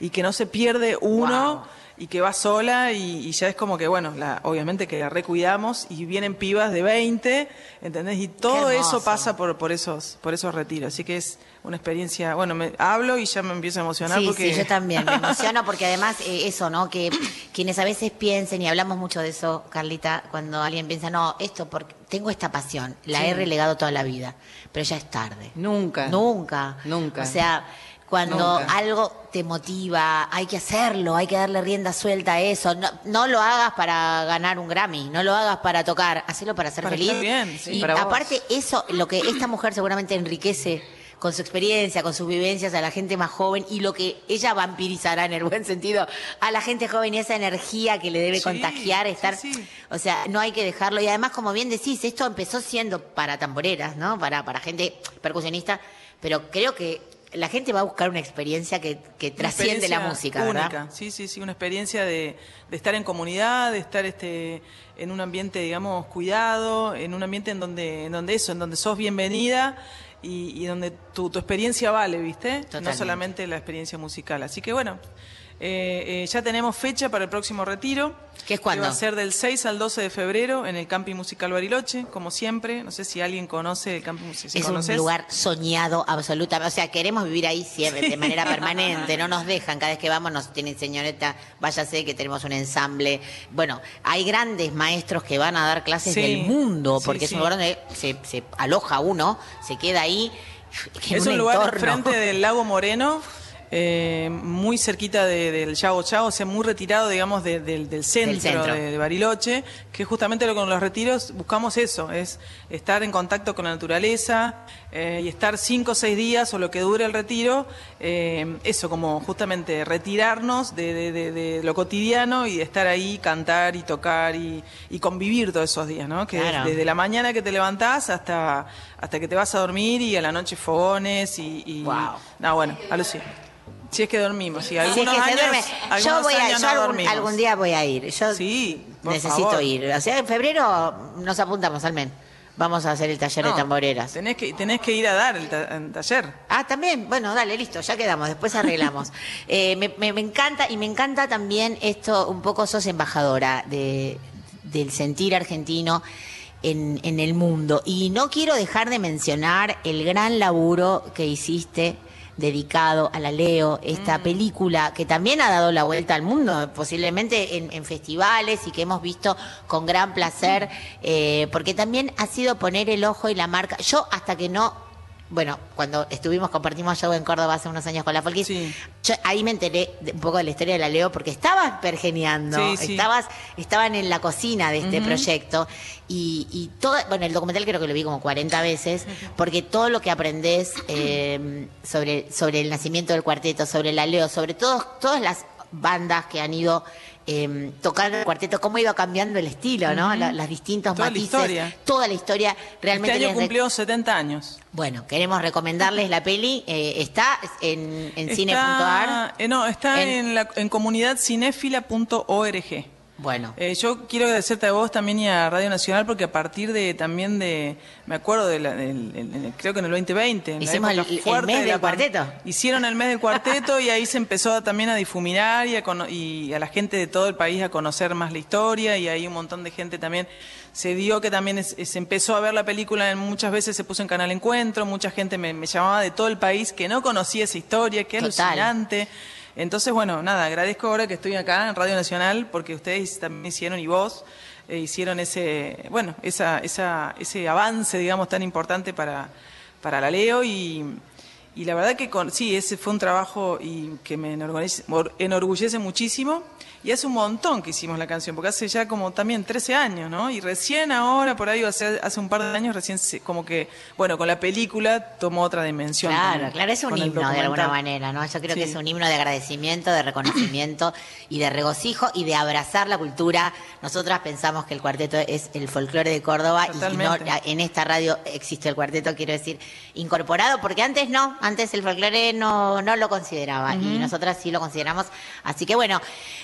y que no se pierde uno y que va sola y, y ya es como que, bueno, la, obviamente que la recuidamos y vienen pibas de 20, ¿entendés? Y todo eso pasa por, por, esos, por esos retiros. Así que es una experiencia, bueno, me hablo y ya me empiezo a emocionar Sí, porque... sí, yo también me emociono porque además eh, eso, ¿no? Que quienes a veces piensen, y hablamos mucho de eso, Carlita, cuando alguien piensa, no, esto, porque tengo esta pasión, la Sí. he relegado toda la vida, pero ya es tarde. Nunca. Nunca. Nunca. O sea, cuando Nunca. algo te motiva, hay que hacerlo, hay que darle rienda suelta a eso. No, no lo hagas para ganar un Grammy, no lo hagas para tocar, hacelo para ser Para feliz. estar bien, sí. y Para vos. aparte, eso, lo que esta mujer seguramente enriquece con su experiencia, con sus vivencias a la gente más joven y lo que ella vampirizará en el buen sentido a la gente joven y esa energía que le debe Sí, contagiar, estar, o sea, no hay que dejarlo. Y además, como bien decís, esto empezó siendo para tamboreras, ¿no? Para, para gente percusionista, pero creo que la gente va a buscar una experiencia que, que trasciende la música, única. ¿verdad? Sí, sí, sí, una experiencia de, de estar en comunidad, de estar este, en un ambiente, digamos, cuidado, en un ambiente en donde, en donde eso, en donde sos bienvenida y, y donde tu, tu experiencia vale, ¿viste? No solamente la experiencia musical. Así que bueno, eh, eh, ya tenemos fecha para el próximo retiro. ¿Qué es cuándo? Que va a ser del 6 al 12 de febrero en el Camping Musical Bariloche, como siempre. No sé si alguien conoce el Camping Musical. Es un lugar soñado absolutamente. O sea, queremos vivir ahí siempre, de manera permanente. No nos dejan. Cada vez que vamos nos tienen, señorita, váyase que tenemos un ensamble. Bueno, hay grandes maestros que van a dar clases Sí, del mundo, sí, porque es un lugar donde se, se aloja uno, se queda ahí. Es un lugar entorno. enfrente del lago Moreno, eh, muy cerquita de- del Yago Chao, o sea, muy retirado, digamos, de- del, del centro, centro. De, de Bariloche, que justamente lo con los retiros buscamos eso, es estar en contacto con la naturaleza eh, y estar cinco o seis días o lo que dure el retiro, eh, eso, como justamente retirarnos de, de- de- de lo cotidiano y estar ahí, cantar y tocar y, y convivir todos esos días, ¿no? Que Claro. desde la mañana que te levantás hasta, hasta que te vas a dormir y a la noche fogones y... y No, bueno, alucina. Si es que dormimos, si Si es algunos que años, duerme. Yo algunos voy a, yo no algún, día voy a ir. Yo por necesito favor. ir. O sea, en febrero nos apuntamos al men. Vamos a hacer el taller No, de tamboreras. Tenés que, tenés que ir a dar el, ta- el taller. Ah, también. Bueno, dale, listo, ya quedamos, después arreglamos. Eh, me, me- me encanta y me encanta también esto, un poco sos embajadora de, del sentir argentino en, en el mundo. Y no quiero dejar de mencionar el gran laburo que hiciste dedicado a la Leo, esta película que también ha dado la vuelta al mundo, posiblemente en, en festivales y que hemos visto con gran placer, eh, porque también ha sido poner el ojo y la marca. Yo hasta que no bueno, cuando estuvimos, compartimos show en Córdoba hace unos años con la Folkis, yo ahí me enteré de- un poco de la historia de la Leo porque estabas Sí, sí. estabas, estaban en la cocina de este proyecto y, y todo, bueno, el documental creo que lo vi como 40 veces, porque todo lo que aprendés eh, sobre, sobre el nacimiento del cuarteto, sobre la Leo, sobre todos, todas las bandas que han ido eh, tocando el cuarteto, cómo ido cambiando el estilo, ¿no? Ujú. La- las distintos Toda la matices, historia. toda la historia realmente Este año cumplió 70 años. bueno, queremos recomendarles la peli. eh, está en, en cine.ar. eh, no, está En- en, la, en comunidadcinefila.org. Bueno. Eh, yo quiero agradecerte a vos también y a Radio Nacional porque a partir de también de, me acuerdo de la- del- el- el- creo que en el 2020, en Hicimos el- mes del cuarteto. Hicieron el mes del cuarteto y ahí se empezó a- también a difuminar y a, y a la gente de todo el país a conocer más la historia y ahí un montón de gente también se dio que también es- se empezó a ver la película, en- muchas veces se puso en Canal Encuentro, mucha gente me, me llamaba de todo el país que no conocía esa historia, que alucinante. Entonces, bueno, nada, agradezco ahora que estoy acá en Radio Nacional porque ustedes también hicieron y vos eh, hicieron ese, bueno, esa, esa, ese avance, digamos, tan importante para, para la Leo y, y la verdad que con, sí, ese fue un trabajo y que me enorgullece, enorgullece muchísimo y hace un montón que hicimos la canción, porque hace ya como también 13 años, ¿no? Y recién ahora, por ahí, hace, hace un par de años, recién se- como que, bueno, con la película tomó otra dimensión. Claro, claro, es un himno de alguna manera, ¿no? Yo creo que es un himno de agradecimiento, de reconocimiento y de regocijo y de abrazar la cultura. Nosotras pensamos que el cuarteto es el folclore de Córdoba y no, Totalmente. en esta radio existe el cuarteto, quiero decir, incorporado, porque antes no, antes el folclore no, no lo consideraba y nosotras sí lo consideramos. Así que bueno,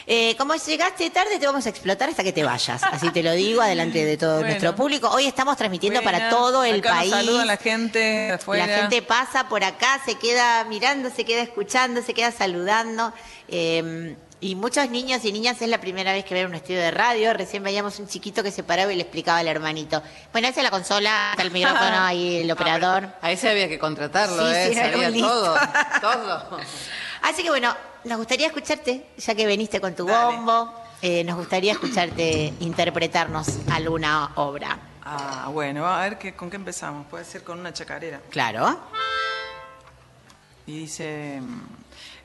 eh, como llegaste tarde, te vamos a explotar hasta que te vayas. Así te lo digo, adelante de todo Bueno. nuestro público. Hoy estamos transmitiendo para todo el Acá nos país. saluda la gente afuera. La gente pasa por acá, se queda mirando, se queda escuchando, se queda saludando. eh, y muchos niños y niñas es la primera vez que ven un estudio de radio. Recién veíamos un chiquito que se paraba y le explicaba al hermanito. Bueno, esa es la consola, está el micrófono ahí, el operador. A ese había que contratarlo, Sí, ¿eh? sí, Sabía. Todo. Así que bueno, nos gustaría escucharte, ya que viniste con tu bombo. eh, nos gustaría escucharte interpretarnos alguna obra. Ah, bueno, a ver qué, con qué empezamos. Puede ser con una chacarera. Claro. Y dice,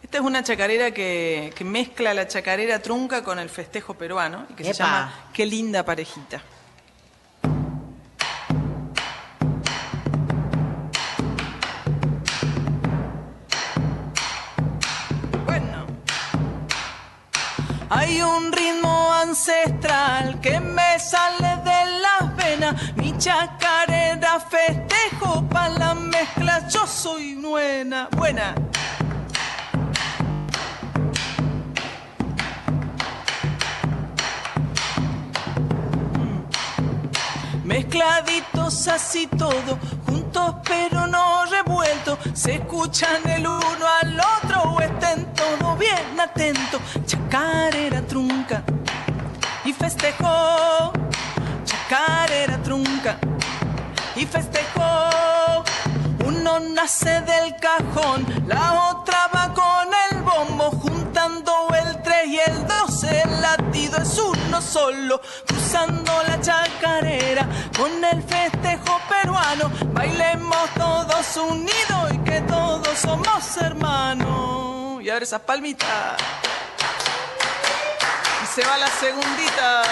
esta es una chacarera que, que mezcla la chacarera trunca con el festejo peruano y que se llama Qué linda parejita. Hay un ritmo ancestral que me sale de las venas mi chacarera festejo pa' la mezcla, yo soy buena, buena. Mezcladitos así todo, juntos pero no revueltos, se escuchan el uno al otro o estén todos bien atentos. Chacarera trunca y festejó, chacarera trunca y festejó. Uno nace del cajón, la otra va con el bombo, juntando el 3 y el 2, el latido es uno solo, cruzando la chacarera con el festejo peruano, bailemos todos unidos y que todos somos hermanos. Y ahora esas palmitas. Y se va la. Segundita,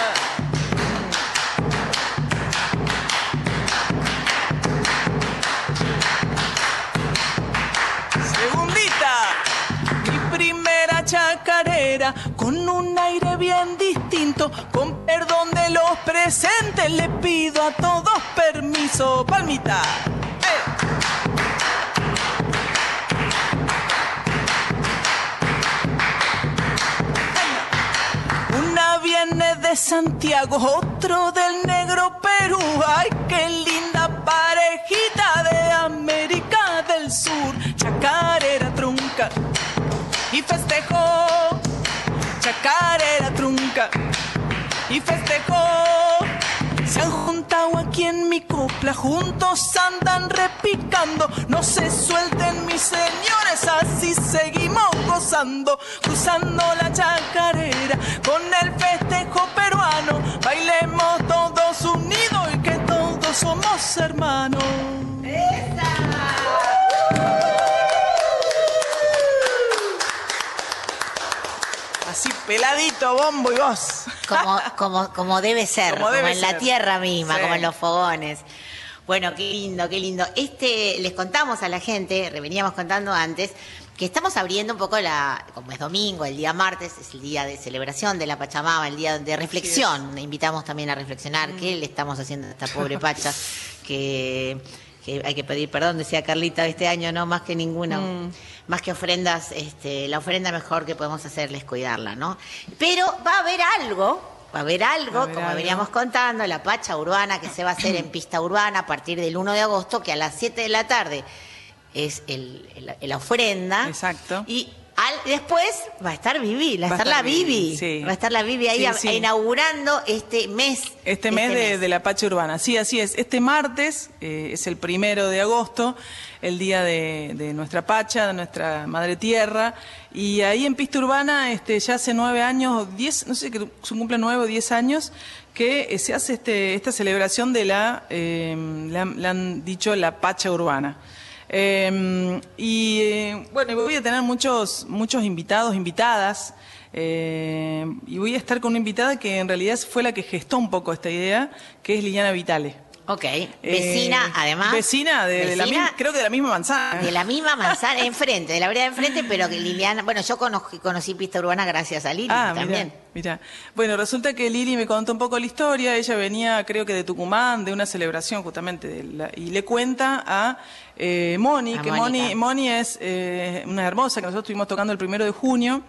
chacarera con un aire bien distinto, con perdón de los presentes le pido a todos permiso, palmita. ¡Eh! Una viene de Santiago, otro del negro Perú. Ay, qué linda parejita de América del Sur. Chacarera trunca y festejó. Chacarera trunca y festejó. Se han juntado aquí en mi copla, juntos andan repicando. No se suelten mis señores, así seguimos gozando. Cruzando la chacarera con el festejo peruano. Bailemos todos unidos y que todos somos hermanos. Así peladito, bombo y voz. Como, como, como debe ser, Como en la tierra misma, Sí. como en los fogones. Bueno, qué lindo, qué lindo. Este, les contamos a la gente, veníamos contando antes, que estamos abriendo un poco la, como es domingo, el día martes, es el día de celebración de la Pachamama, el día de reflexión. Invitamos también a reflexionar qué le estamos haciendo a esta pobre Pacha, que, que hay que pedir perdón, decía Carlita, este año no, más que ninguna, Mm. Más que ofrendas, este, la ofrenda mejor que podemos hacerle es cuidarla, ¿no? Pero va a haber algo, va a haber algo, Va a haber como algo. veníamos contando, la Pacha Urbana que se va a hacer en pista urbana a partir del 1 de agosto, que a las 7 de la tarde es el, el- la ofrenda. Exacto. Y al- después va a estar Vivi, va a Va a estar la Vivi. Sí. Va a estar la Vivi ahí Sí, a- sí. inaugurando este mes. Este mes de, de la Pacha Urbana. Sí, así es. Este martes eh, es el primero de agosto, el día de, de nuestra Pacha, de nuestra Madre Tierra. Y ahí en Pista Urbana, este, ya hace nueve años, diez, no sé, que se cumple nueve o diez años, que eh, se hace este, esta celebración de la, eh, han, le han dicho la Pacha Urbana. Eh, y bueno, voy a tener muchos, muchos invitados, invitadas. eh, y voy a estar con una invitada que en realidad fue la que gestó un poco esta idea, que es Liliana Vitale. Ok, vecina, además. Vecina, de, de la misma, creo que de la misma manzana. De la misma manzana, enfrente, de la vereda de enfrente, pero que Liliana, bueno, yo conocí, conocí Pista Urbana gracias a Lili Ah, también. mira. Bueno, resulta que Lili me contó un poco la historia. Ella venía, creo que de Tucumán, de una celebración justamente, de la- y le cuenta a eh, Moni, A que. Moni, Moni es eh, una hermosa que nosotros estuvimos tocando el primero de junio.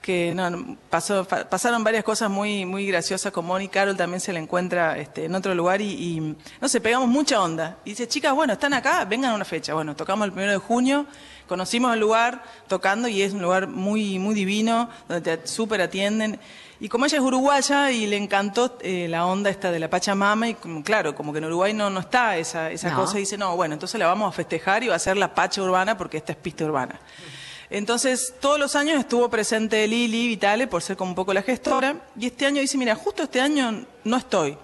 Que no, pasó, pasaron varias cosas muy, muy graciosas con Moni. Carol también se la encuentra este, en otro lugar y, y, no sé, pegamos mucha onda. Y dice, chicas, bueno, están acá, vengan a una fecha. Bueno, tocamos el primero de junio, conocimos el lugar tocando y es un lugar muy, muy divino, donde te súper atienden. Y como ella es uruguaya y le encantó eh, la onda esta de la Pachamama, y como, claro, como que en Uruguay no, no está esa, esa No. cosa, y dice, no, bueno, entonces la vamos a festejar y va a ser la Pacha Urbana porque esta es pista urbana. Entonces, todos los años estuvo presente Lili Vitale por ser como un poco la gestora, y este año dice, mira, justo este año no estoy.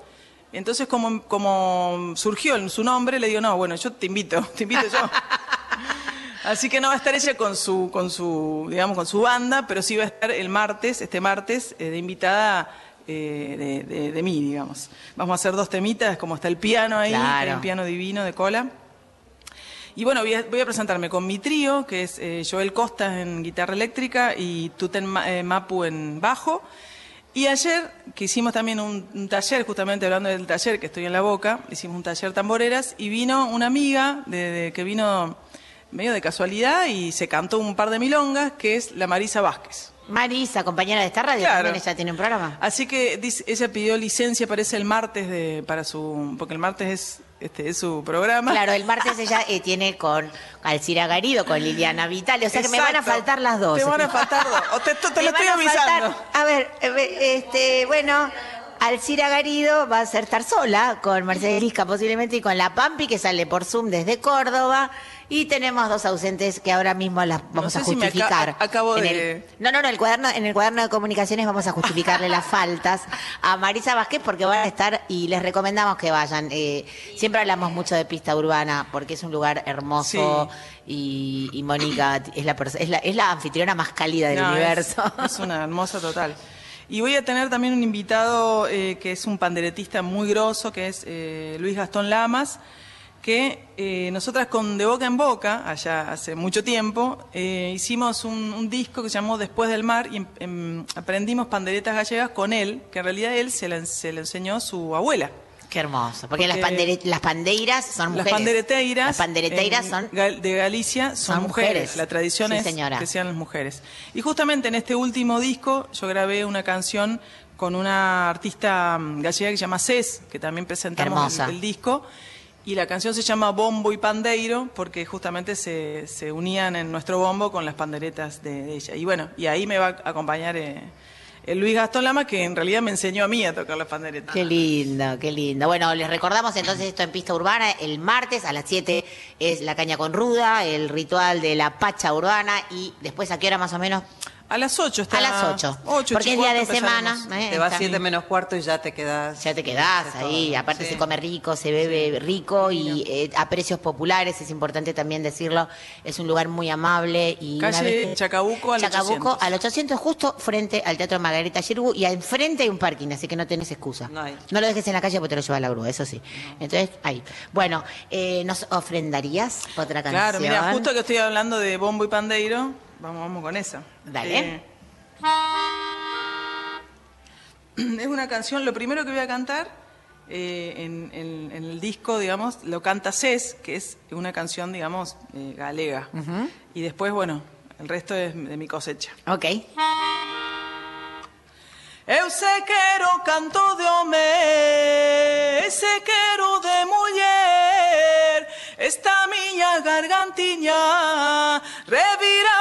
Entonces, como, como surgió en su nombre, le digo, no, bueno, yo te invito, te invito yo. Así que no va a estar ella con su, con su, digamos, con su banda, pero sí va a estar el martes, este martes, eh, de invitada eh, de, de- de mí, digamos. Vamos a hacer dos temitas, como está el piano ahí, Claro. el piano divino de cola. Y bueno, voy a, voy a presentarme con mi trío, que es eh, Joel Costas en guitarra eléctrica y Tuten eh, Mapu en bajo. Y ayer, que hicimos también un, un taller, justamente hablando del taller que estoy en la boca, hicimos un taller tamboreras y vino una amiga de, de- que vino medio de casualidad y se cantó un par de milongas, que es la Marisa Vázquez. Marisa, compañera de esta radio, Claro. también ella tiene un programa. Así que dice- ella pidió licencia, parece el martes de, para su, porque el martes es, este, es su programa. Claro, el martes ella eh, tiene con Alcira Garido, con Liliana Vitale, o sea que me van a faltar las dos. Te van a faltar dos. O te, lo estoy faltar- avisando. a ver, eh, este, bueno, Alcira Garido va a ser estar sola con Mercedes Lisca posiblemente y con la Pampi que sale por Zoom desde Córdoba. Y tenemos dos ausentes que ahora mismo las vamos sé a si me aca- justificar. acabo En de- el- no, no, no, el cuaderno, en el cuaderno de comunicaciones vamos a justificarle las faltas a Marisa Vázquez porque van a estar y les recomendamos que vayan. Eh, siempre hablamos mucho de pista urbana porque es un lugar hermoso y, y Mónica es la, es, la, es la anfitriona más cálida del No, es- universo. Es, una hermosa total. Y voy a tener también un invitado eh, que es un panderetista muy grosso, que es eh, Luis Gastón Lamas, que eh, nosotras con De Boca en Boca, allá hace mucho tiempo, eh, hicimos un, disco que se llamó Después del Mar y em- em, aprendimos panderetas gallegas con él, que en realidad él se le, se le enseñó su abuela. Qué hermoso. Porque, las, pandere- las pandeiras son Las mujeres. pandereteiras, Las pandereteiras son. De Galicia son, son mujeres. mujeres. La tradición Sí, es señora. que sean las mujeres. Y justamente en este último disco yo grabé una canción con una artista mm, gallega que se llama Cés, que también presentamos el, el disco. Y la canción se llama Bombo y Pandeiro porque justamente se, se unían en nuestro bombo con las panderetas de, de ella. Y bueno, y ahí me va a acompañar eh, el Luis Gastón Lama, que en realidad me enseñó a mí a tocar las panderetas. Qué lindo, qué lindo. Bueno, les recordamos entonces esto en Pista Urbana. El martes a las 7 es la caña con ruda, el ritual de la pacha urbana. Y después, ¿a qué hora más o menos? A las 8 está. A las 8. Ocho, porque es día de semana. ¿eh? Te vas Está- siete menos cuarto y ya te quedas. Ya te quedás ahí, aparte se come rico, se bebe rico y eh, a precios populares, es importante también decirlo, es un lugar muy amable y una Calle vez que- Chacabuco al Chacabuco 800. al 800 justo frente al Teatro Margarita Girgu y enfrente hay un parking, así que no tenés excusa. No hay. No lo dejes en la calle porque te lo lleva la grúa, eso sí. Entonces, ahí. Bueno, eh, ¿nos ofrendarías otra canción? Claro, mira, justo que estoy hablando de bombo y pandeiro, vamos, vamos con esa. Dale. Eh, es una canción, lo primero que voy a cantar eh, en, en- en el disco, digamos, lo canta Cés, que es una canción, digamos, eh, galega. Y después, bueno, el resto es de mi cosecha. Ok. Eu se quero canto de home, se quero de muller, esta miña gargantiña revira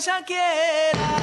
شكيرا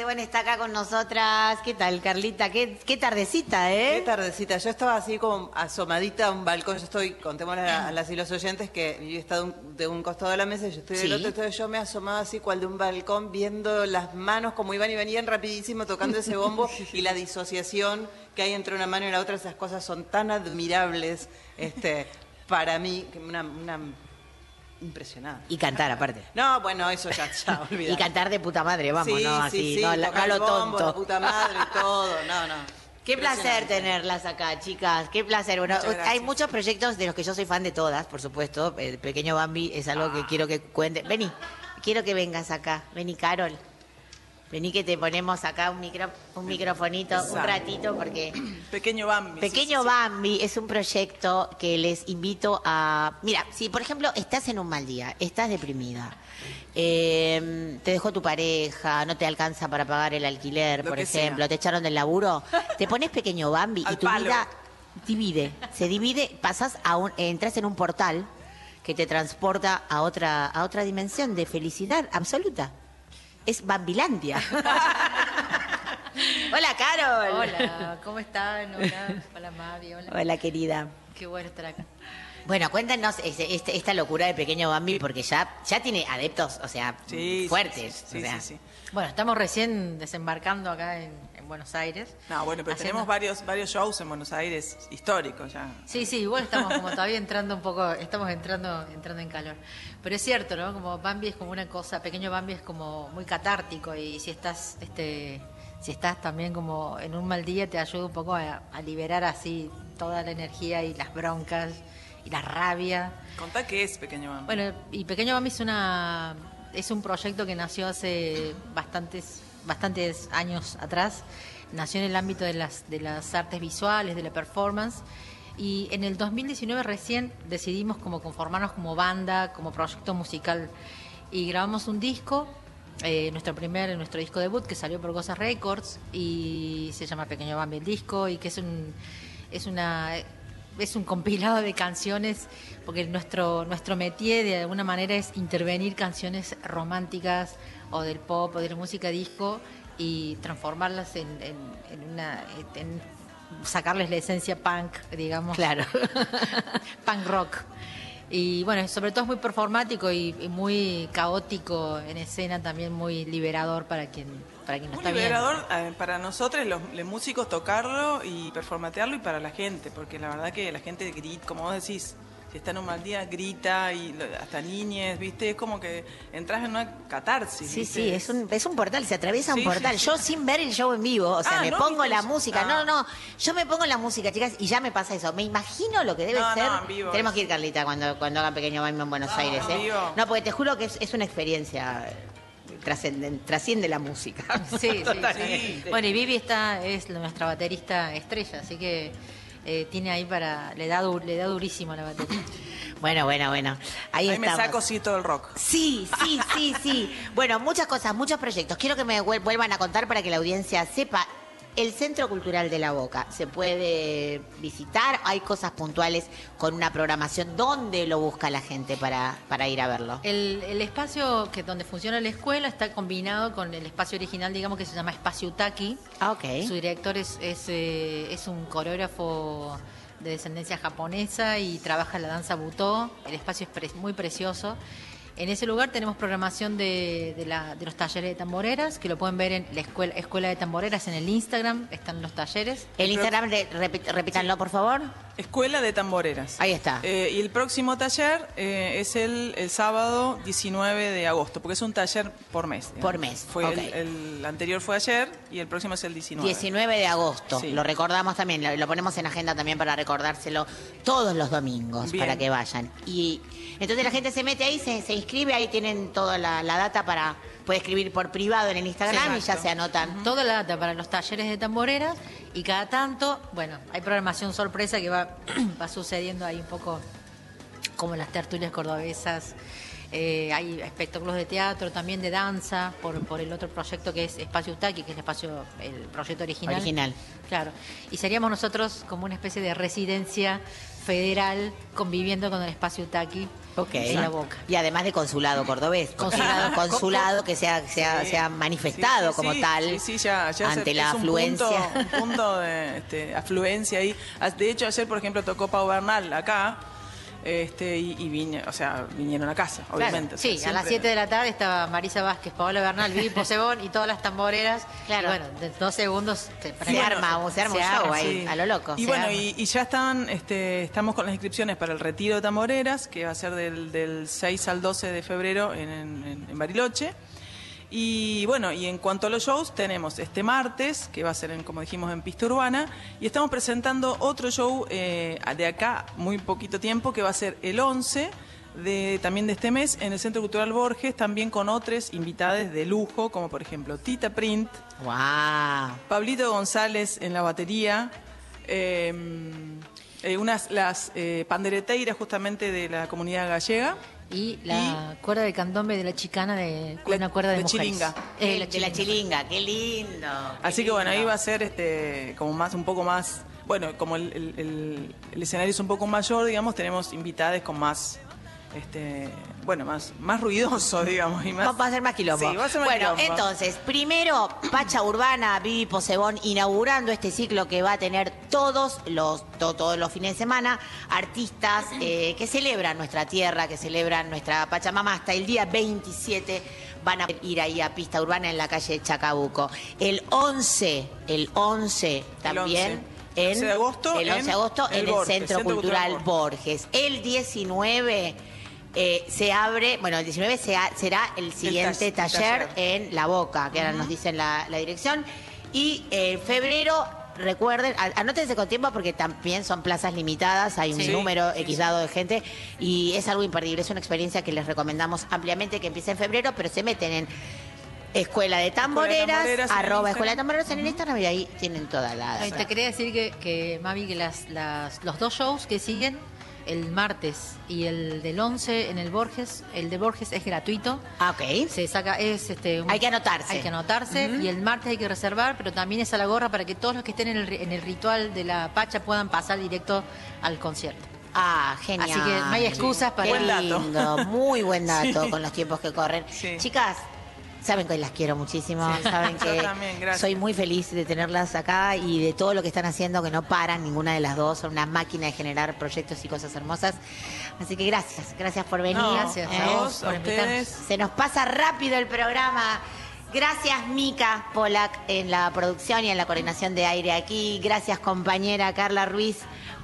Pandeiro, Vipo, se bueno, está acá con nosotras. ¿Qué tal, Carlita? ¿Qué, qué tardecita, ¿eh? Qué tardecita. Yo estaba así como asomadita a un balcón. Yo estoy, contémosle a, a las y los oyentes que yo he estado un- de un costado de la mesa y yo estoy del Sí. otro. Entonces yo me asomaba así cual de un balcón viendo las manos como iban y venían rapidísimo tocando ese bombo y la disociación que hay entre una mano y la otra. Esas cosas son tan admirables este, para mí. Una, una impresionante. Y cantar, aparte. No, bueno, eso ya, ya. Y cantar de puta madre, vamos, sí, no sí, así, sí, no, lo bombo, tonto. puta madre todo. No, no. Qué placer tenerlas acá, chicas. Qué placer. Bueno, hay muchos proyectos de los que yo soy fan de todas, por supuesto. El pequeño Bambi es algo Ah. que quiero que cuente. Vení, quiero que vengas acá. Vení, Carol. Vení que te ponemos acá un, micro, un microfonito un ratito porque Pequeño Bambi. Pequeño sí, sí. Bambi es un proyecto que les invito a... Mira, si por ejemplo estás en un mal día, estás deprimida, eh, te dejó tu pareja, no te alcanza para pagar el alquiler, Lo por ejemplo, sea. te echaron del laburo, te pones Pequeño Bambi y tu palo. vida divide, se divide, pasas a un, entras en un portal que te transporta a otra, a otra dimensión de felicidad absoluta. Es Bambilandia. Hola, Carol. Hola, ¿cómo están? Hola, hola Mavi, hola. Hola, querida. Qué bueno estar acá. Bueno, cuéntanos este- este- esta locura de Pequeño Bambi, porque ya, ya tiene adeptos, o sea, Sí, fuertes. sí, o sea. sí, sí. Bueno, estamos recién desembarcando acá en, en Buenos Aires. No, bueno, pero Haciendo- tenemos varios, varios shows en Buenos Aires históricos ya. Sí, sí, igual estamos como todavía entrando un poco, estamos entrando, entrando en calor. Pero es cierto, ¿no? Como Bambi es como una cosa, pequeño Bambi es como muy catártico y si estás, este, si estás también como en un mal día te ayuda un poco a, a liberar así toda la energía y las broncas y la rabia. Contá qué es Pequeño Bambi. Bueno, y Pequeño Bambi es una es un proyecto que nació hace bastantes bastantes años atrás. Nació en el ámbito de las de las artes visuales, de la performance. Y en el 2019 recién decidimos como conformarnos como banda, como proyecto musical. Y grabamos un disco, eh, nuestro primer, nuestro disco debut, que salió por Goza Records, y se llama Pequeño Bambi el disco, y que es un, es una es un compilado de canciones, porque nuestro, nuestro métier de alguna manera es intervenir canciones románticas o del pop o de la música disco y transformarlas en, en una en sacarles la esencia punk, digamos. Claro. punk rock. Y bueno, sobre todo es muy performático y, y muy caótico en escena, también muy liberador para quien, para quien lo está viendo. liberador eh, para nosotros, los, los músicos, tocarlo y performatearlo y para la gente, porque la verdad que la gente grita, como vos decís, si está en un mal día, grita y lo- hasta niñes, ¿viste? Es como que entras en una catarsis. Sí, ¿viste? sí, es un, es un portal, se atraviesa Sí, un portal. sí, sí. Yo sin ver el show en vivo, o sea, Ah, me ¿no pongo la música. Ah. No, no, yo me pongo la música, chicas, y ya me pasa eso. Me imagino lo que debe No, no, ser. en vivo Tenemos es- que ir, Carlita, cuando, cuando hagan Pequeño Bambi en Buenos Aires, en ¿eh? vivo. No, porque te juro que es, es una experiencia. eh, Trasciende la música. Sí, sí, sí. Bueno, y Vivi está, es nuestra baterista estrella, así que eh, tiene ahí para. Le da, le da durísimo la batería. Bueno, bueno, bueno. Ahí, Ahí me saco sí todo el rock. Sí, sí, sí, sí. Bueno, muchas cosas, muchos proyectos. Quiero que me vuel- vuelvan a contar para que la audiencia sepa. El Centro Cultural de la Boca se puede visitar, hay cosas puntuales con una programación. ¿Dónde lo busca la gente para, para ir a verlo? El, el espacio que donde funciona la escuela está combinado con el espacio original, digamos, que se llama Espacio Utaki. Ah, ok. Su director es, es, eh, es un coreógrafo de descendencia japonesa y trabaja la danza butó. El espacio es pre- muy precioso. En ese lugar tenemos programación de, de la- de los talleres de tamboreras, que lo pueden ver en la escuela, escuela de tamboreras en el Instagram, están los talleres. El Instagram, de- repítanlo, por favor. Escuela de Tamboreras. Ahí está. Eh, y el próximo taller eh, es el, el sábado 19 de agosto, porque es un taller por mes. digamos. Por mes, Fue el, el anterior fue ayer y el próximo es el 19. 19 de agosto. Sí. Lo recordamos también, lo, lo ponemos en agenda también para recordárselo todos los domingos Bien. para que vayan. Y entonces la gente se mete ahí, se, se inscribe, ahí tienen toda la, la data para. Puede escribir por privado en el Instagram y ya se anotan. Toda la data para los talleres de tamboreras y cada tanto, bueno, hay programación sorpresa que va, va sucediendo ahí un poco como las tertulias cordobesas. Eh, hay espectáculos de teatro, también de danza, por, por el otro proyecto que es Espacio Utaki, que es el espacio, el proyecto original. Original. Claro. Y seríamos nosotros como una especie de residencia federal conviviendo con el espacio Utaki en la boca. Y además de consulado cordobés. Consulado. consulado que se ha, se ha- Sí. se ha manifestado Sí, sí, como tal ya- ya ante es- la es un afluencia. punto- Un punto, de este, afluencia ahí. Ah, De hecho, ayer, por ejemplo, tocó Pau Bernal acá. Este, y, y vine- o sea, vinieron a casa, Claro, obviamente. O sea, sí, a las siempre- 7 de la tarde estaba Marisa Vázquez, Paola Bernal, Vivi Posebón y todas las tamboreras. Claro. Y bueno, de dos segundos se, Se arma, se arma show ahí, Sí. a lo loco. Y Se bueno, y, y ya están, este, estamos con las inscripciones para el retiro de Tamoreras, que va a ser del, del 6 al 12 de febrero en, en- en Bariloche. Y bueno, y en cuanto a los shows, tenemos este martes, que va a ser, en, como dijimos, en Pista Urbana, y estamos presentando otro show eh, de acá, muy poquito tiempo, que va a ser el 11 de, también de este mes, en el Centro Cultural Borges, también con otros invitados de lujo, como por ejemplo Tita Print, Wow. Pablito González en la batería, eh, eh, unas las eh, pandereteiras justamente de la comunidad gallega. Y la cuerda de candombe de la chicana de una cuerda de, de mujeres. chilinga. Eh, de la chilinga, qué lindo. Así que bueno, ahí va a ser este como más un poco más, bueno, como el, el- el- el escenario es un poco mayor, digamos, tenemos invitados con más este bueno, más más ruidoso, digamos, y más Va a ser más quilombo. Sí, va a ser más bueno, quilombo. entonces, primero, Pacha Urbana, Vivi Posebón, inaugurando este ciclo que va a tener todos los, to- todos los fines de semana, artistas eh, que celebran nuestra tierra, que celebran nuestra Pachamama hasta el día 27. Van a ir ahí a Pista Urbana en la calle Chacabuco. El 11, el 11 también. 11. En, 11 de agosto el 11 de en agosto el en el Borges, Centro, Centro Cultural, Cultural Borges. El 19 eh, se abre, bueno, el 19 se ha- será el siguiente ta- taller, taller. en La Boca, que ahora nos dicen la, la dirección. Y eh, en febrero, recuerden, a- anótense con tiempo porque también son plazas limitadas, hay un Sí, número sí, X sí. dado de gente y es algo imperdible, es una experiencia que les recomendamos ampliamente que empiece en febrero, pero se meten en Escuela de Tamboreras, Tamboreras en arroba Instagram. Escuela de Tamboreras en el Instagram y ahí tienen toda la... Ay, te quería decir que, que Mavi, que las, las- los dos shows que siguen, el martes y el del 11 en el Borges, el de Borges es gratuito. Ah, ok. Se saca, es este. un- Hay que anotarse. Hay que anotarse y el martes hay que reservar, pero también es a la gorra para que todos los que estén en el, en el ritual de la Pacha puedan pasar directo al concierto. Ah, genial. Así que no hay excusas para Qué Buen dato. lindo, muy buen dato Sí. con los tiempos que corren. Sí. Chicas, saben que las quiero muchísimo, Sí. saben Yo que también, gracias. soy muy feliz de tenerlas acá y de todo lo que están haciendo, que no paran ninguna de las dos, son una máquina de generar proyectos y cosas hermosas. Así que gracias, gracias por venir. No, Gracias a ¿eh? vos, a ustedes. Se nos pasa rápido el programa. Gracias Mica Polak en la producción y en la coordinación de aire aquí. Gracias compañera Carla Ruiz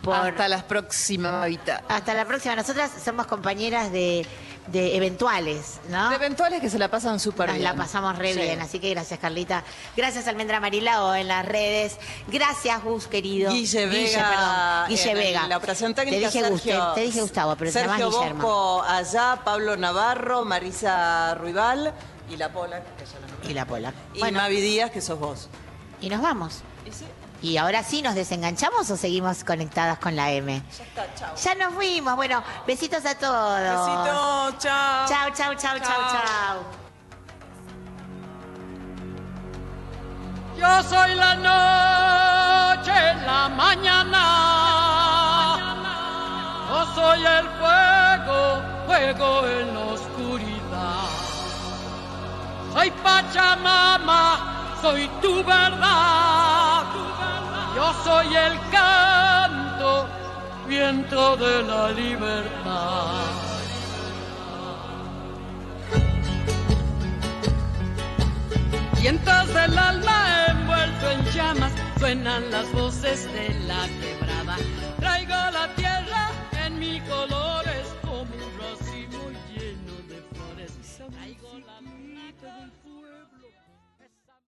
por... Hasta la próxima, Mavita. Hasta la próxima. Nosotras somos compañeras de, de eventuales, ¿no? De eventuales que se la pasan súper bien. la pasamos re Sí. bien, así que gracias Carlita. Gracias Almendra Marilao en las redes. Gracias Gus, querido. Guille Vega, perdón. Guille en Vega. la operación técnica. Te dije, Gus, te, Sergio- te dije Gustavo, pero te Sergio Guillermo. Bosco allá, Pablo Navarro, Marisa Ruibal y la Pola, que ya la nombré. Y la pola. Y Mavi Díaz, que sos vos. Y nos vamos. Y ahora sí, ¿nos desenganchamos o seguimos conectadas con la M? Ya está, chao. Ya nos fuimos. Bueno, besitos a todos. Besitos, chao. Chao, chao, chao, chao, chao. Yo soy la noche, la mañana. Yo soy el fuego, fuego en la oscuridad. Soy Pachamama, soy tu verdad. Yo soy el canto, viento de la libertad. Vientos del alma envuelto en llamas, suenan las voces de la quebrada. Traigo la tierra